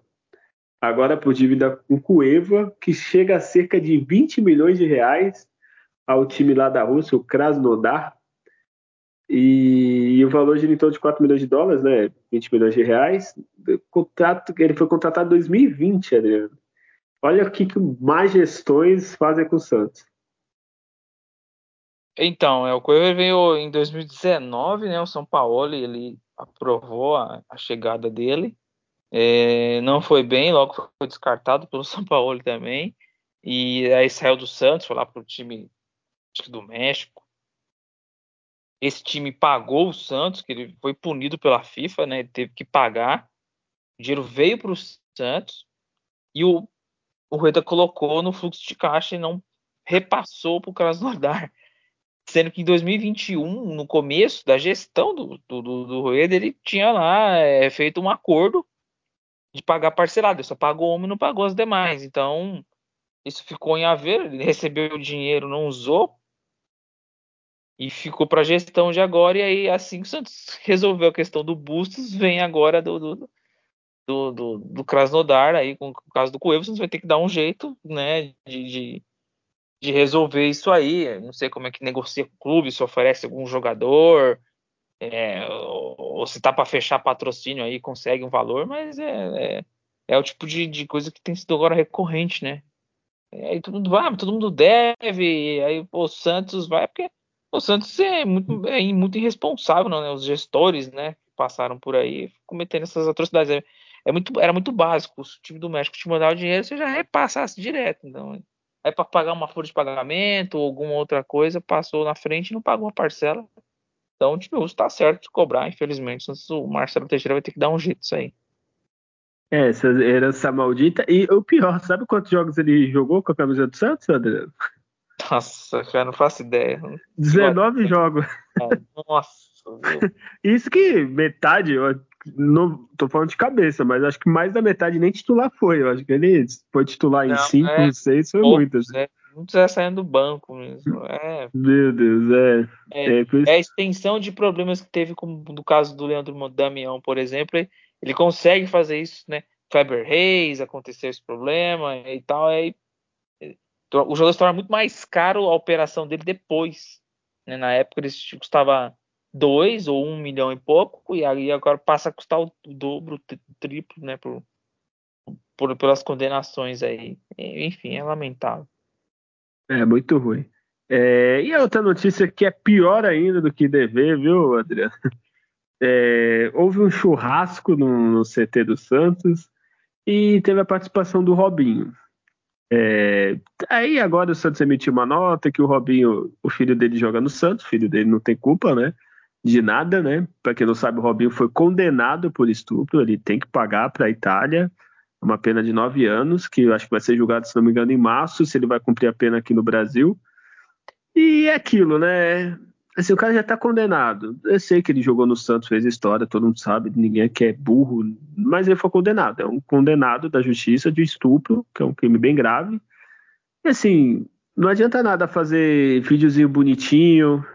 agora por dívida com Cueva, que chega a cerca de 20 milhões de reais ao time lá da Rússia, o Krasnodar. E, o valor gira em torno de 4 milhões de dólares, né? 20 milhões de reais. O contrato, ele foi contratado em 2020, Adriano. Olha o que, que mais gestões fazem com o Santos. Então, é, o Cueva veio em 2019, né? O São Paulo ele aprovou a, a chegada dele. É, não foi bem, logo foi descartado pelo (laughs) São Paulo também. E aí saiu do Santos, foi lá para o time do México. Esse time pagou o Santos, que ele foi punido pela FIFA, né? Ele teve que pagar. O dinheiro veio para o Santos e o o Rueda colocou no fluxo de caixa e não repassou para o Krasnodar. (laughs) Sendo que em 2021, no começo da gestão do, do, do Rueda, ele tinha lá é, feito um acordo de pagar parcelado. Ele só pagou uma e não pagou as demais. Então, isso ficou em haver. Ele recebeu o dinheiro, não usou. E ficou para a gestão de agora. E aí, assim que o Santos resolveu a questão do Bustos, vem agora do, do, do, do, do Krasnodar, aí com o caso do Cueva, você vai ter que dar um jeito, né, de, de, de, resolver isso aí. Não sei como é que negocia o clube, se oferece algum jogador, é, ou, se tá para fechar patrocínio aí, consegue um valor, mas é, é, é o tipo de, de, coisa que tem sido agora recorrente, né? Aí todo mundo vai, todo mundo deve, aí pô, o Santos vai, porque o Santos é muito, é muito irresponsável, não, né? Os gestores, né, que passaram por aí cometendo essas atrocidades. É, é muito, era muito básico. Se o time do México te mandar o dinheiro, você já repassasse direto. Então, aí para pagar uma folha de pagamento ou alguma outra coisa, passou na frente e não pagou uma parcela. Então, o time está certo de cobrar, infelizmente. O Marcelo Teixeira vai ter que dar um jeito isso aí. É, essa herança maldita. E o pior, sabe quantos jogos ele jogou com a camisa do Santos, Adriano? Nossa, cara, não faço ideia. 19 jogos. Nossa. Isso que metade, eu não tô falando de cabeça, mas acho que mais da metade nem titular foi. Eu acho que ele foi titular em 5, 6, é, foi muito. Assim. É, muitos é saindo do banco mesmo. É, Meu Deus, é. É, é, é, a extensão de problemas que teve, como no caso do Leandro Damião, por exemplo. Ele consegue fazer isso, né? Kleber Reis, aconteceu esse problema e tal. Aí o jogador se torna muito mais caro a operação dele depois. Né? Na época ele custava dois ou um milhão e pouco, e aí agora passa a custar o dobro, o triplo, né? Por, por, pelas condenações aí. Enfim, é lamentável. É muito ruim. É, e a outra notícia que é pior ainda do que dever, viu, Adriano? (laughs) É, houve um churrasco no, no, CT do Santos e teve a participação do Robinho. É, aí agora o Santos emitiu uma nota que o Robinho, o filho dele joga no Santos, o filho dele não tem culpa, né? De nada, né? Para quem não sabe, o Robinho foi condenado por estupro, ele tem que pagar para a Itália uma pena de nove anos, que eu acho que vai ser julgado, se não me engano, em março, se ele vai cumprir a pena aqui no Brasil. E é aquilo, né? Assim, o cara já tá condenado. Eu sei que ele jogou no Santos, fez história, todo mundo sabe, ninguém aqui é burro, mas ele foi condenado. É um condenado da justiça de estupro, que é um crime bem grave. E assim, não adianta nada fazer videozinho bonitinho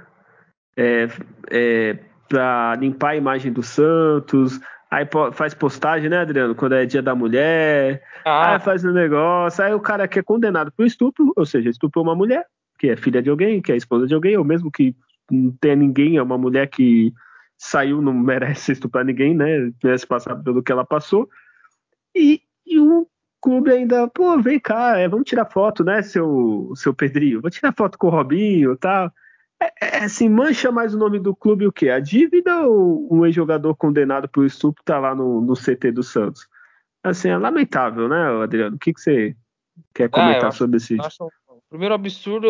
é, é, pra limpar a imagem do Santos, Aí faz postagem, né, Adriano? Quando é dia da mulher. Ah. Aí faz um negócio. Aí o cara que é condenado por estupro, ou seja, estuprou uma mulher, que é filha de alguém, que é esposa de alguém, ou mesmo que não tenha ninguém, é uma mulher que saiu, não merece estuprar ninguém, né? Merece passar pelo que ela passou. E, e o clube ainda, pô, vem cá, é, vamos tirar foto, né, seu, seu Pedrinho? Vou tirar foto com o Robinho e tal. É, é, assim, mancha mais o nome do clube o quê? A dívida ou um ex-jogador condenado por estupro tá lá no, no CT do Santos? Assim, é lamentável, né, Adriano? O que, que você quer comentar ah, sobre esse? Acho, primeiro absurdo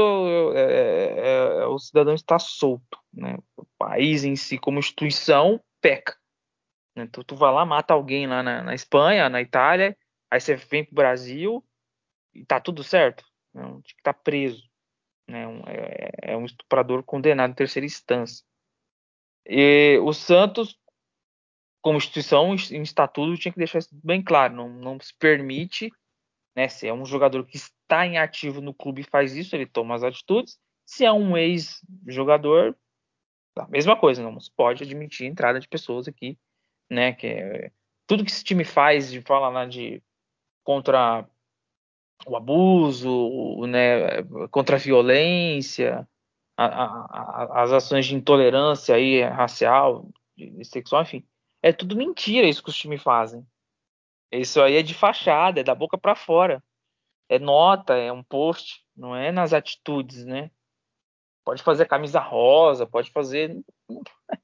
é, é, é, o cidadão estar solto, né? O país em si, como instituição, peca. Né? Tu, tu vai lá, mata alguém lá na, na Espanha, na Itália, aí você vem pro Brasil e tá tudo certo. Não, tinha que estar tá preso né? Um, é, é, um estuprador condenado em terceira instância. E o Santos, como instituição, em estatuto, tinha que deixar isso bem claro. Não, não se permite, né? Se é um jogador que está em ativo no clube e faz isso, ele toma as atitudes. Se é um ex-jogador, a mesma coisa, não se pode admitir a entrada de pessoas aqui, né? Que é, tudo que esse time faz de falar lá de contra o abuso, né, contra a violência, a, a, a, as ações de intolerância aí, racial, de, sexual, enfim. É tudo mentira isso que os times fazem. Isso aí é de fachada, é da boca para fora. É nota, é um post, não é nas atitudes, né? Pode fazer camisa rosa, pode fazer. (laughs)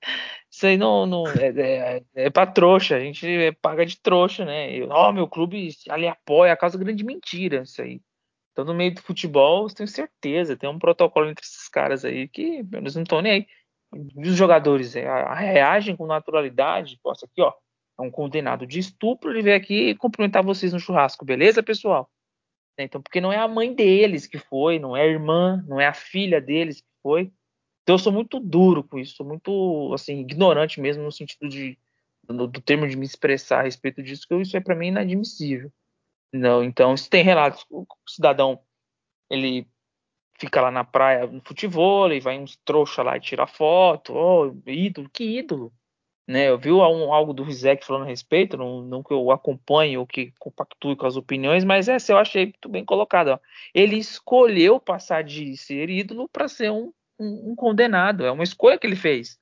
Isso aí não, não é, é, é pra trouxa, a gente paga de trouxa, né? Ó, oh, meu clube ali apoia a causa grande mentira, isso aí. Então, no meio do futebol, tenho certeza, tem um protocolo entre esses caras aí que eles não estão nem aí. E os jogadores é, reagem com naturalidade. Posso aqui, ó, é um condenado de estupro, ele veio aqui cumprimentar vocês no churrasco, beleza, pessoal? Então, porque não é a mãe deles que foi, não é a irmã, não é a filha deles que foi. Então eu sou muito duro com isso, sou muito assim ignorante mesmo no sentido de do, do termo de me expressar a respeito disso, que isso é para mim inadmissível. Não, então se tem relatos, o cidadão ele fica lá na praia no futebol, e vai uns trouxa lá e tira foto, oh, ídolo, que ídolo. Né, eu vi um, algo do Rizek falando a respeito, não, não, que eu acompanhe ou que compactue com as opiniões, mas essa eu achei muito bem colocada. Ele escolheu passar de ser ídolo para ser um um, um condenado, é uma escolha que ele fez.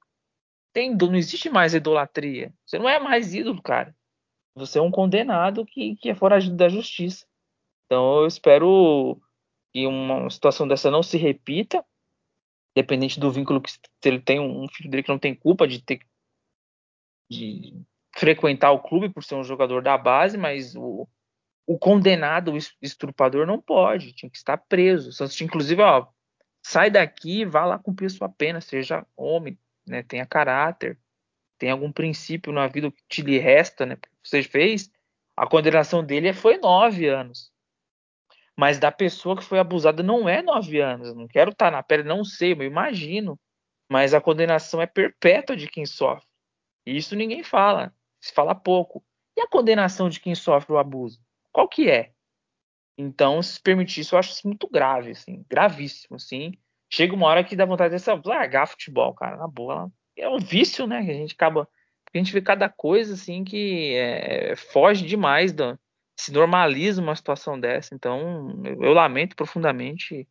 tem, não existe mais idolatria. Você não é mais ídolo, cara. Você é um condenado que, que é foragido da justiça. Então eu espero que uma situação dessa não se repita, dependente do vínculo que ele tem um filho dele que não tem culpa de ter de frequentar o clube por ser um jogador da base, mas o, o condenado, o estrupador não pode, tinha que estar preso. Santos, inclusive, ó, sai daqui, vá lá cumprir sua pena, seja homem, né, tenha caráter, tem algum princípio na vida que te lhe resta, né? Você fez, a condenação dele foi nove anos. Mas da pessoa que foi abusada não é nove anos. não quero estar na pele, não sei, eu imagino. Mas a condenação é perpétua de quem sofre. Isso ninguém fala. Se fala pouco. E a condenação de quem sofre o abuso? Qual que é? Então, se permitir isso, eu acho isso muito grave, assim, gravíssimo, assim. Chega uma hora que dá vontade de largar futebol, cara, na boa. É um vício, né? Que a gente acaba. A gente vê cada coisa, assim, que é, foge demais da, se normaliza uma situação dessa. Então, eu, eu lamento profundamente.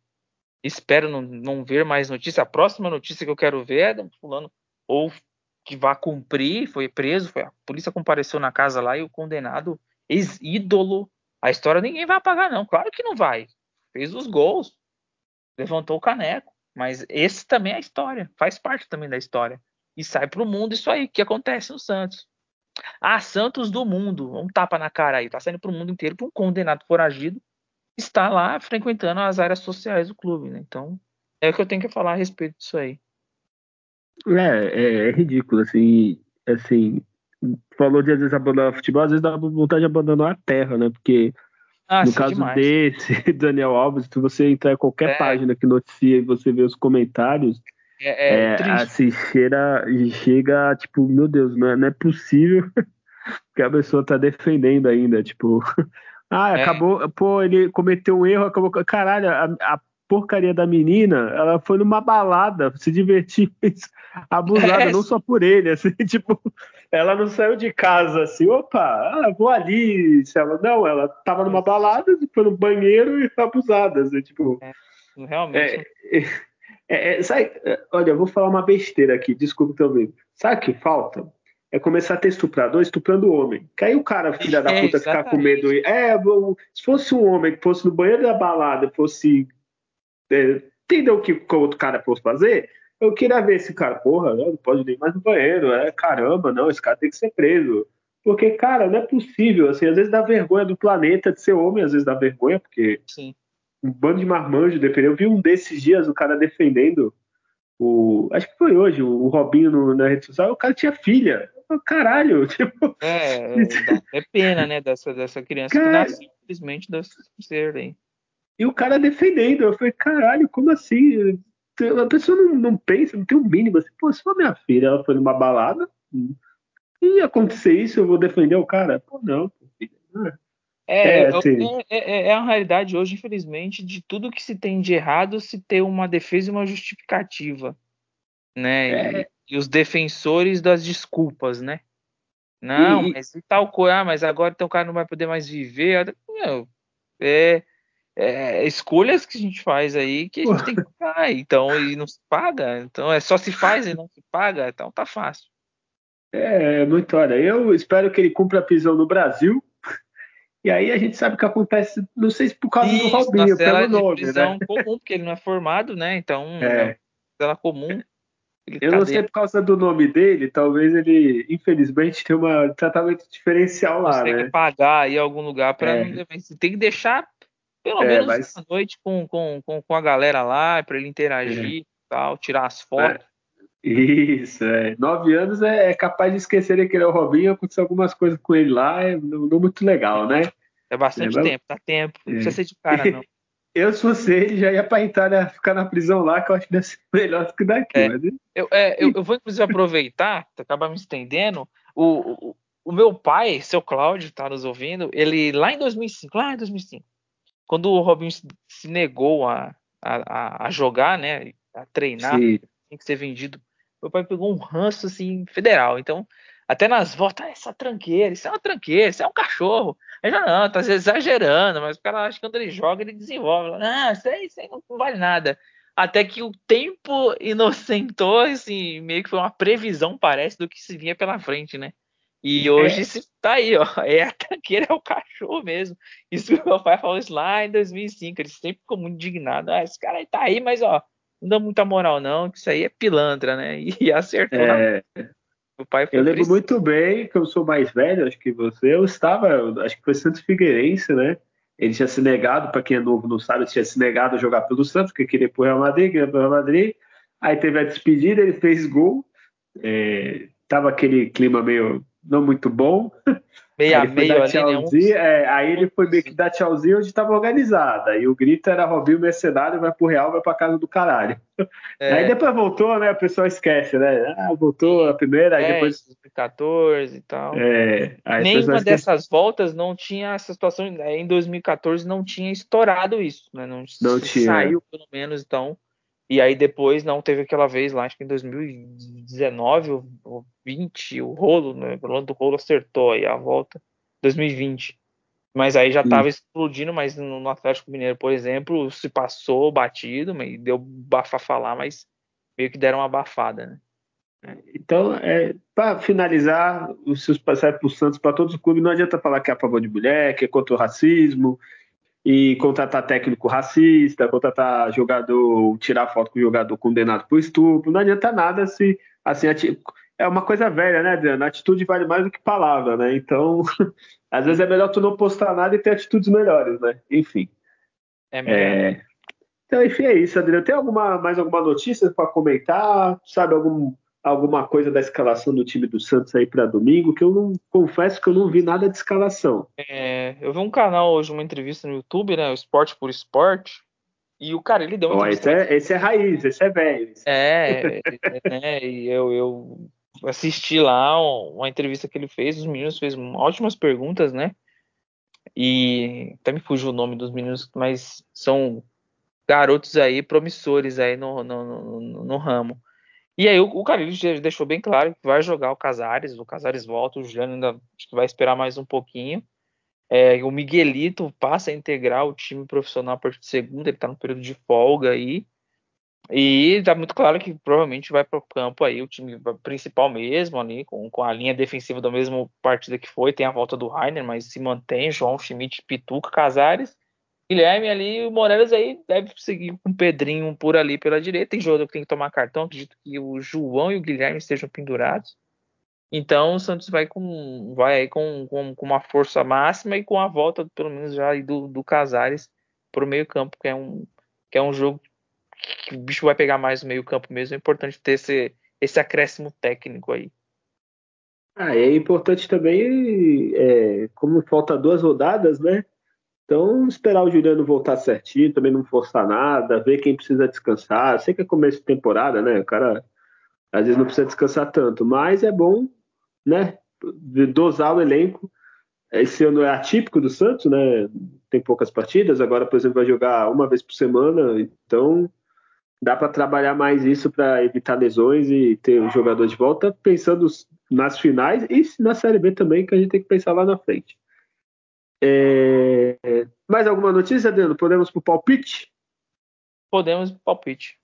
Espero não, não, ver mais notícia. A próxima notícia que eu quero ver é um fulano ou que vá cumprir, foi preso, foi, a polícia compareceu na casa lá e o condenado, ex-ídolo, a história ninguém vai apagar, não. Claro que não vai. Fez os gols, levantou o caneco. Mas esse também é a história, faz parte também da história. E sai para o mundo isso aí que acontece no Santos. Ah, Santos do mundo, um tapa na cara aí, tá saindo para o mundo inteiro que um condenado foragido está lá frequentando as áreas sociais do clube, né? Então, é o que eu tenho que falar a respeito disso aí. É, é, é ridículo, assim, assim, falou de às vezes abandonar o futebol, às vezes dá vontade de abandonar a terra, né? Porque ah, no caso demais. desse, (laughs) Daniel Alves, se você entrar em qualquer é. página que noticia e você vê os comentários, é, é, é assim, cheira, chega, tipo, meu Deus, não é, não é possível (laughs) que a pessoa tá defendendo ainda, tipo, (laughs) ah, é. acabou, pô, ele cometeu um erro, acabou, caralho, a, a porcaria da menina, ela foi numa balada, se divertiu, (laughs) abusada, é. não só por ele, assim, (laughs) tipo, ela não saiu de casa assim, opa, ah, vou ali, ela, não, ela tava numa balada, foi no banheiro e foi abusada, assim, tipo, é, realmente. É, é, é, sabe, olha, eu vou falar uma besteira aqui, desculpa medo. Sabe o que falta? É começar a ter estuprador estuprando o homem. Que aí o cara, filha da puta, ficar com medo. É, se fosse um homem que fosse no banheiro da balada, fosse é, entendeu o que o outro cara pôs fazer? Eu queria ver esse cara, porra, não pode nem mais no banheiro, é caramba, não, esse cara tem que ser preso. Porque, cara, não é possível, assim, às vezes dá vergonha do planeta de ser homem, às vezes dá vergonha, porque Sim. um bando de marmanjo, dependeu. Eu vi um desses dias, o cara defendendo o. Acho que foi hoje, o Robinho no, na rede social, o cara tinha filha. Caralho, (laughs) tipo. É, é pena, né, dessa, dessa criança cara... que nasceu, infelizmente, desse ser aí. E o cara defendendo. Eu falei, caralho, como assim? A pessoa não, não pensa, não tem um mínimo assim, pô, se for minha filha, ela foi numa balada, e acontecer isso, eu vou defender o cara? Pô, não, filha. É, é, assim. é, é, é, a realidade hoje, infelizmente, de tudo que se tem de errado se ter uma defesa e uma justificativa, né? E, e, os defensores das desculpas, né? Não, e, mas e tal coisa, ah, mas agora então o cara não vai poder mais viver. Meu, é, é, escolhas que a gente faz aí que a gente tem que pagar, então, e não se paga. Então, é só se faz e não se paga, então tá fácil. É, muito, olha, eu espero que ele cumpra a prisão no Brasil. E aí a gente sabe o que acontece, não sei se por causa Isso, do Robinho, pelo nome, prisão né? comum, porque ele não é formado, né? Então, é. é comum. eu tá não sei por causa do nome dele, talvez ele, infelizmente, tenha um tratamento diferencial lá, Você né? Tem que pagar aí algum lugar para é. Tem que deixar pelo é, menos mas... uma noite com, com, com, com, a galera lá, para ele interagir é. tal, tirar as fotos. É. Isso, é. Nove anos é, é, capaz de esquecer que ele é o Robinho, aconteceu algumas coisas com ele lá, é não, não muito legal, né? É bastante é, tempo, dá tempo, não precisa ser de cara, não. (laughs) Eu, se fosse ele, já ia pra Itália ficar na prisão lá, que eu acho que deve ser (laughs) melhor do que daqui. É. Mas... Eu, é, eu, eu, vou, inclusive, aproveitar, (laughs) acabar me estendendo. O, o, o, meu pai, seu Cláudio, tá nos ouvindo, ele lá em 2005, lá em 2005, quando o Robinho se negou a, a, a jogar, né, a treinar, Sim. tem que ser vendido, meu pai pegou um ranço assim federal. Então, até nas voltas, ah, essa tranqueira, isso é uma tranqueira, isso é um cachorro. Eu já não, tá exagerando, mas o cara acha que quando ele joga, ele desenvolve. Ah, isso aí, isso aí não vale nada. até que o tempo inocentou, assim, meio que foi uma previsão, parece, do que se vinha pela frente, né? E hoje é. tá aí, ó. (laughs) É a é o cachorro mesmo. Isso que meu pai falou isso lá em 2005. Ele sempre ficou muito indignado. Ah, esse cara aí tá aí, mas ó, não dá muita moral, não, que isso aí é pilantra, né? (laughs) E acertou. É. O pai eu lembro muito bem que eu sou mais velho, acho que você. Eu estava, acho que foi Santos Figueirense, né? Ele tinha se negado, para quem é novo não sabe, ele tinha se negado a jogar pelo Santos, porque queria ir pro Real Madrid, queria pro Real Madrid. Aí teve a despedida, ele fez gol. É, tava aquele clima meio não muito bom. Meio a meio ali, né? é, aí ele foi meio que dar tchauzinho onde estava organizada. Aí o grito era Robinho Mercenário, vai pro Real, vai pra casa do caralho. (laughs) É. Aí depois voltou, né? O pessoal esquece, né? Ah, voltou a primeira, aí é, depois. 2014 e tal. É, Nenhuma dessas voltas não tinha essa situação. Em 2014 não tinha estourado isso, né? Não, não tinha. Saiu pelo menos, então. E aí depois não teve aquela vez lá, acho que em 2019 ou 20, o rolo, né? O do rolo acertou aí a volta. 2020. Mas aí já estava explodindo, mas no Atlético Mineiro, por exemplo, se passou batido, mas deu bafa falar, mas meio que deram uma abafada, né? Então, é, para finalizar, os seus passagens para o Santos, para todos os clubes, não adianta falar que é a favor de mulher, que é contra o racismo, e contratar técnico racista, contratar jogador, tirar foto com jogador condenado por estupro, não adianta nada se assim é uma coisa velha, né, Adriano? atitude vale mais do que palavra, né? Então, (laughs) às vezes é melhor tu não postar nada e ter atitudes melhores, né? Enfim. É melhor. É... Então, enfim, é isso, Adriano. Tem alguma mais alguma notícia para comentar? Sabe algum alguma coisa da escalação do time do Santos aí para domingo, que eu não confesso que eu não vi nada de escalação. É, eu vi um canal hoje, uma entrevista no YouTube, né? O Esporte por Esporte. E o cara, ele deu uma oh, esse, é, esse é raiz, esse é velho. É, é, né? E eu, eu assisti lá uma entrevista que ele fez, os meninos fez ótimas perguntas, né? E até me fugiu o nome dos meninos, mas são garotos aí promissores aí no, no, no, no ramo. E aí o, o Carilho deixou bem claro que vai jogar o Casares, o Casares volta, o Juliano ainda vai esperar mais um pouquinho. É, o Miguelito passa a integrar o time profissional a partir de segunda, ele está no período de folga aí. E tá muito claro que provavelmente vai para o campo aí o time principal mesmo ali, com, com a linha defensiva da mesma partida que foi. Tem a volta do Rainer, mas se mantém João Schmidt, Pituca, Casares Guilherme ali, o Morelos aí deve seguir com o Pedrinho por ali pela direita. Tem jogador que tem que tomar cartão. Acredito que o João e o Guilherme estejam pendurados. Então o Santos vai com vai aí com, com, com, uma força máxima e com a volta, pelo menos já do, do Casares para o meio campo, que é um que é um jogo que o bicho vai pegar mais no meio campo mesmo. É importante ter esse, esse acréscimo técnico aí. Ah, é importante também, é, como falta duas rodadas, né? Então, esperar o Juliano voltar certinho, também não forçar nada, ver quem precisa descansar. Sei que é começo de temporada, né? O cara às vezes não precisa descansar tanto, mas é bom, né? Dosar o elenco. Esse ano é atípico do Santos, né? Tem poucas partidas. Agora, por exemplo, vai jogar uma vez por semana. Então, dá para trabalhar mais isso para evitar lesões e ter o jogador de volta, pensando nas finais e na Série B também, que a gente tem que pensar lá na frente. É... Mais alguma notícia, Adriano? Podemos para o palpite? Podemos para o palpite.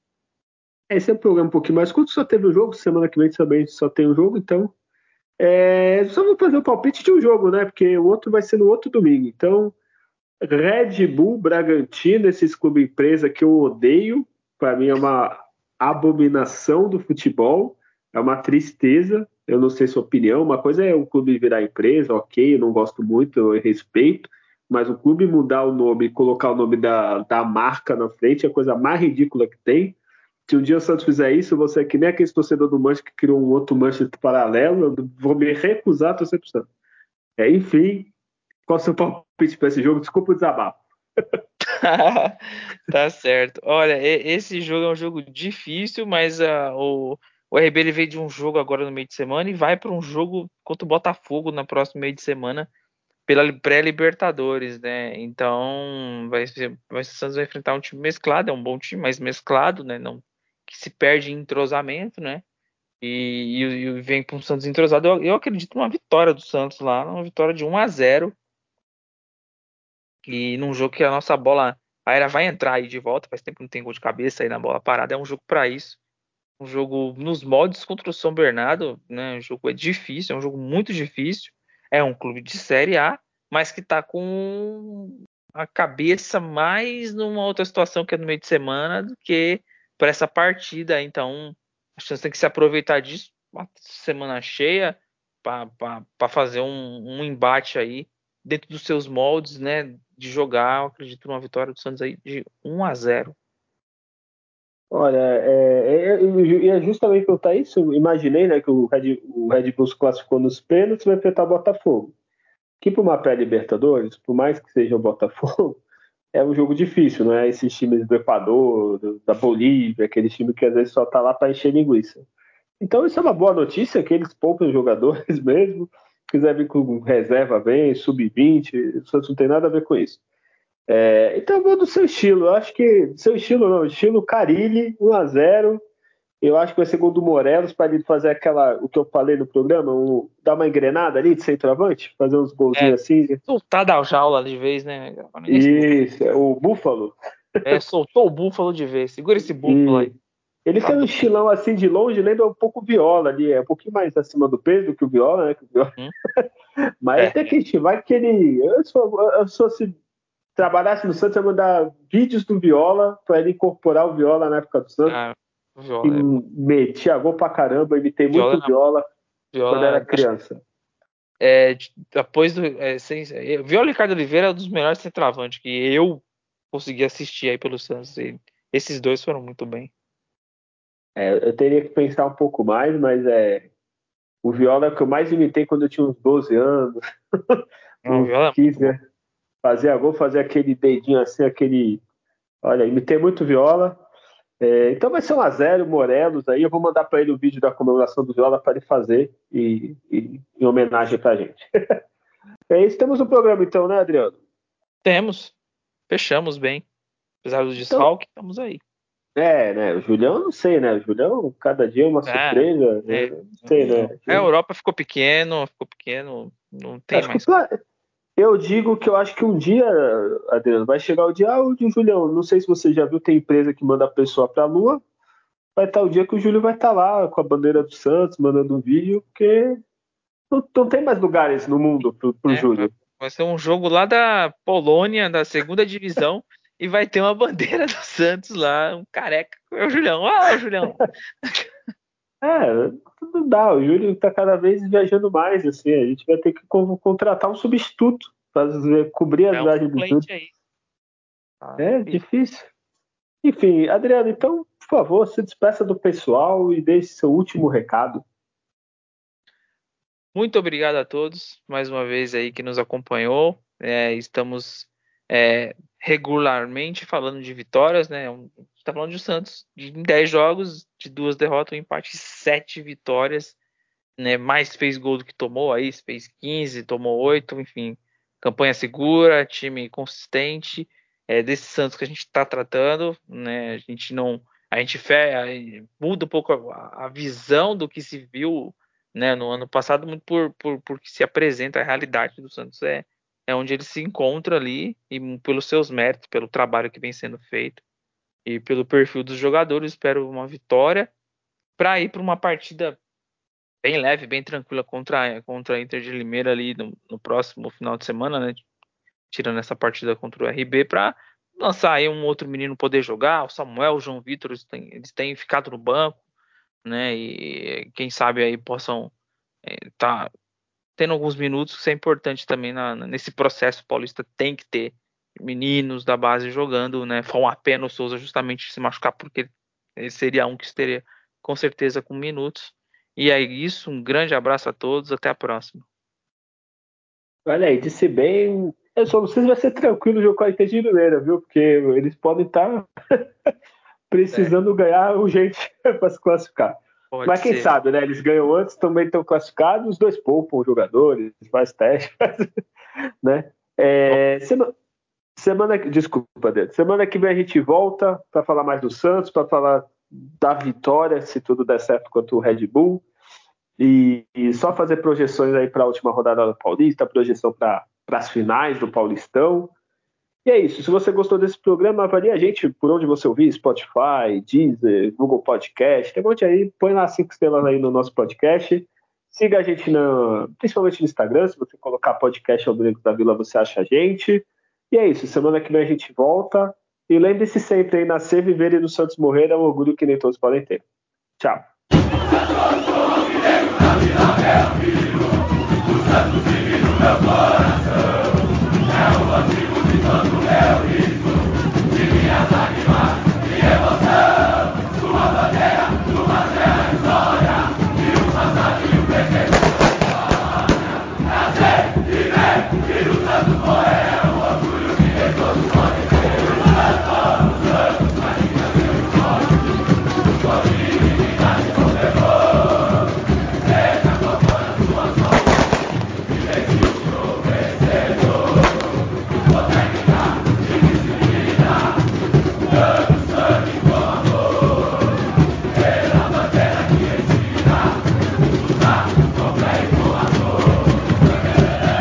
Esse é um programa um pouquinho mais curto, só teve um jogo, semana que vem também só tem um jogo, então. É... Só vou fazer o palpite de um jogo, né? Porque o outro vai ser no outro domingo. Então, Red Bull, Bragantino, esses clubes empresa que eu odeio, para mim é uma abominação do futebol, é uma tristeza eu não sei sua opinião. Uma coisa é o clube virar empresa, ok, eu não gosto muito, eu respeito, mas o clube mudar o nome e colocar o nome da, da marca na frente é a coisa mais ridícula que tem. Se um dia o Santos fizer isso, você é que nem aquele torcedor do Manchester que criou um outro Manchester paralelo, eu vou me recusar a torcer pro Santos. É, enfim, qual o seu palpite para esse jogo? Desculpa o desabafo. (laughs) tá certo. Olha, esse jogo é um jogo difícil, mas uh, o, o RB ele veio de um jogo agora no meio de semana e vai para um jogo contra o Botafogo na próxima meio de semana pela pré-Libertadores, né? Então vai ser, vai Santos vai enfrentar um time mesclado, é um bom time, mas mesclado, né? Não que se perde em entrosamento, né? E, e, e vem para um Santos entrosado. Eu, eu, acredito numa vitória do Santos lá, uma vitória de 1 a 0 e num jogo que a nossa bola A era vai entrar aí de volta, faz tempo que não tem gol de cabeça aí na bola parada, é um jogo para isso. Um jogo nos moldes contra o São Bernardo, né? O jogo é difícil, é um jogo muito difícil. É um clube de Série A, mas que está com a cabeça mais numa outra situação que é no meio de semana do que para essa partida. Então, a chance tem que se aproveitar disso, uma semana cheia, para fazer um, um, embate aí dentro dos seus moldes, né? De jogar, eu acredito numa vitória do Santos aí de 1 a 0. Olha, é, é, é, é justamente perguntar isso. Eu imaginei né, que o Red, o Red Bull se classificou nos pênaltis vai enfrentar o Botafogo. Que para uma pré-Libertadores, por mais que seja o Botafogo, (laughs) é um jogo difícil, não é? Esses times do Equador, do, da Bolívia, aquele time que às vezes só tá lá para encher linguiça. Então isso é uma boa notícia, que eles poupam os jogadores (laughs) mesmo, quiser vir com reserva bem, sub-20, isso não tem nada a ver com isso. É, então eu vou do seu estilo, eu acho que seu estilo não, estilo Carilli, 1 a 0 eu acho que vai ser gol do Morelos para ele fazer aquela, o que eu falei no programa, um, dar uma engrenada ali de centroavante, fazer uns golzinhos é, assim. Soltar da jaula de vez, né? Isso, é o Búfalo. É, soltou o Búfalo de vez. Segura esse Búfalo aí. Ele tem um estilão assim de longe, lembra um pouco o Viola ali, é um pouquinho mais acima do peso do que o Viola, né? O Viola. Hum. (laughs) Mas é. tem que estivar que ele. Eu, sou, eu sou, se trabalhasse no Santos, ia mandar vídeos do Viola para ele incorporar o Viola na época do Santos. Ah, viola, e é... metia gol pra caramba, imitei viola, muito Viola, viola quando era criança. É, depois do. É, sem, é, Viola Ricardo Oliveira é um dos melhores centroavantes que eu consegui assistir aí pelo Santos. E esses dois foram muito bem. É, eu teria que pensar um pouco mais, mas é. O Viola é o que eu mais imitei quando eu tinha uns 12 anos. Não, uns 15 anos. Fazia gol, fazia aquele dedinho assim, aquele. Olha, imitei muito Viola. É, então vai ser um a zero, Morelos aí. Eu vou mandar para ele o vídeo da comemoração do Viola para ele fazer e, e, em homenagem para a gente. (laughs) é isso, temos um programa então, né, Adriano? Temos. Fechamos bem. Apesar do então desfalque, então, estamos aí. É, né? O Julião, não sei, né? O Julião, cada dia é uma é, surpresa. É, não sei, né? A Europa ficou pequeno, ficou pequeno, não tem acho mais. Eu digo que eu acho que um dia, Adriano, vai chegar o dia, ah, o Julião, não sei se você já viu, tem empresa que manda a pessoa pra Lua. Vai estar o dia que o Júlio vai estar lá com a bandeira do Santos, mandando um vídeo, porque não, não tem mais lugares no mundo pro, pro é, Júlio. Vai ser um jogo lá da Polônia, da segunda divisão (laughs) e vai ter uma bandeira do Santos lá, um careca. É o Julião, ah, o Julião. (laughs) é, não dá, o Júlio tá cada vez viajando mais, assim, a gente vai ter que contratar um substituto para cobrir as é viagens do Júlio. Ah, é difícil. Enfim, Adriano, então, por favor, se despeça do pessoal e deixe seu último recado. Muito obrigado a todos, mais uma vez aí que nos acompanhou. É, estamos é, regularmente falando de vitórias, né? Está falando de Santos de 10 jogos, de duas derrotas, um empate, sete vitórias, né? Mais fez gol do que tomou aí, fez 15, tomou 8, enfim, campanha segura, time consistente. É desse Santos que a gente está tratando, né? A gente não, a gente fé, muda um pouco a, a, visão do que se viu, né? No ano passado, muito por, por porque se apresenta a realidade do Santos é é onde ele se encontra ali e pelos seus méritos, pelo trabalho que vem sendo feito e pelo perfil dos jogadores, espero uma vitória para ir para uma partida bem leve, bem tranquila contra contra a Inter de Limeira ali no, no próximo final de semana, né? Tirando essa partida contra o RB para lançar aí um outro menino poder jogar, o Samuel, o João Vitor, eles têm, eles têm ficado no banco, né? E quem sabe aí possam é, tá tendo alguns minutos, isso é importante também na, nesse processo. Paulista tem que ter meninos da base jogando, né? Foi uma pena o Souza justamente se machucar, porque ele seria um que estaria com certeza com minutos. E é isso, um grande abraço a todos, até a próxima. Olha aí, disse bem. Eu só não sei se vai ser tranquilo o jogo com a de Mineira, viu? Porque eles podem estar (laughs) precisando é. ganhar urgente (laughs) para se classificar. Pode Mas quem ser. sabe, né? Eles ganham antes, também estão classificados, os dois poupam jogadores, faz teste, (laughs) né? É, Semana que. Desculpa, Semana que vem a gente volta para falar mais do Santos, para falar da vitória, se tudo der certo quanto o Red Bull. E, e só fazer projeções aí para a última rodada do Paulista, projeção para as finais do Paulistão. E é isso. Se você gostou desse programa, avalie a gente por onde você ouvir: Spotify, Deezer, Google Podcast. Tem um monte aí. Põe lá cinco estrelas aí no nosso podcast. Siga a gente na, principalmente no Instagram. Se você colocar podcast Alvinegro da Vila, você acha a gente. E é isso, semana que vem a gente volta. E lembre-se sempre aí, nascer, viver e no Santos morrer é um orgulho que nem todos podem ter. Tchau. Santos,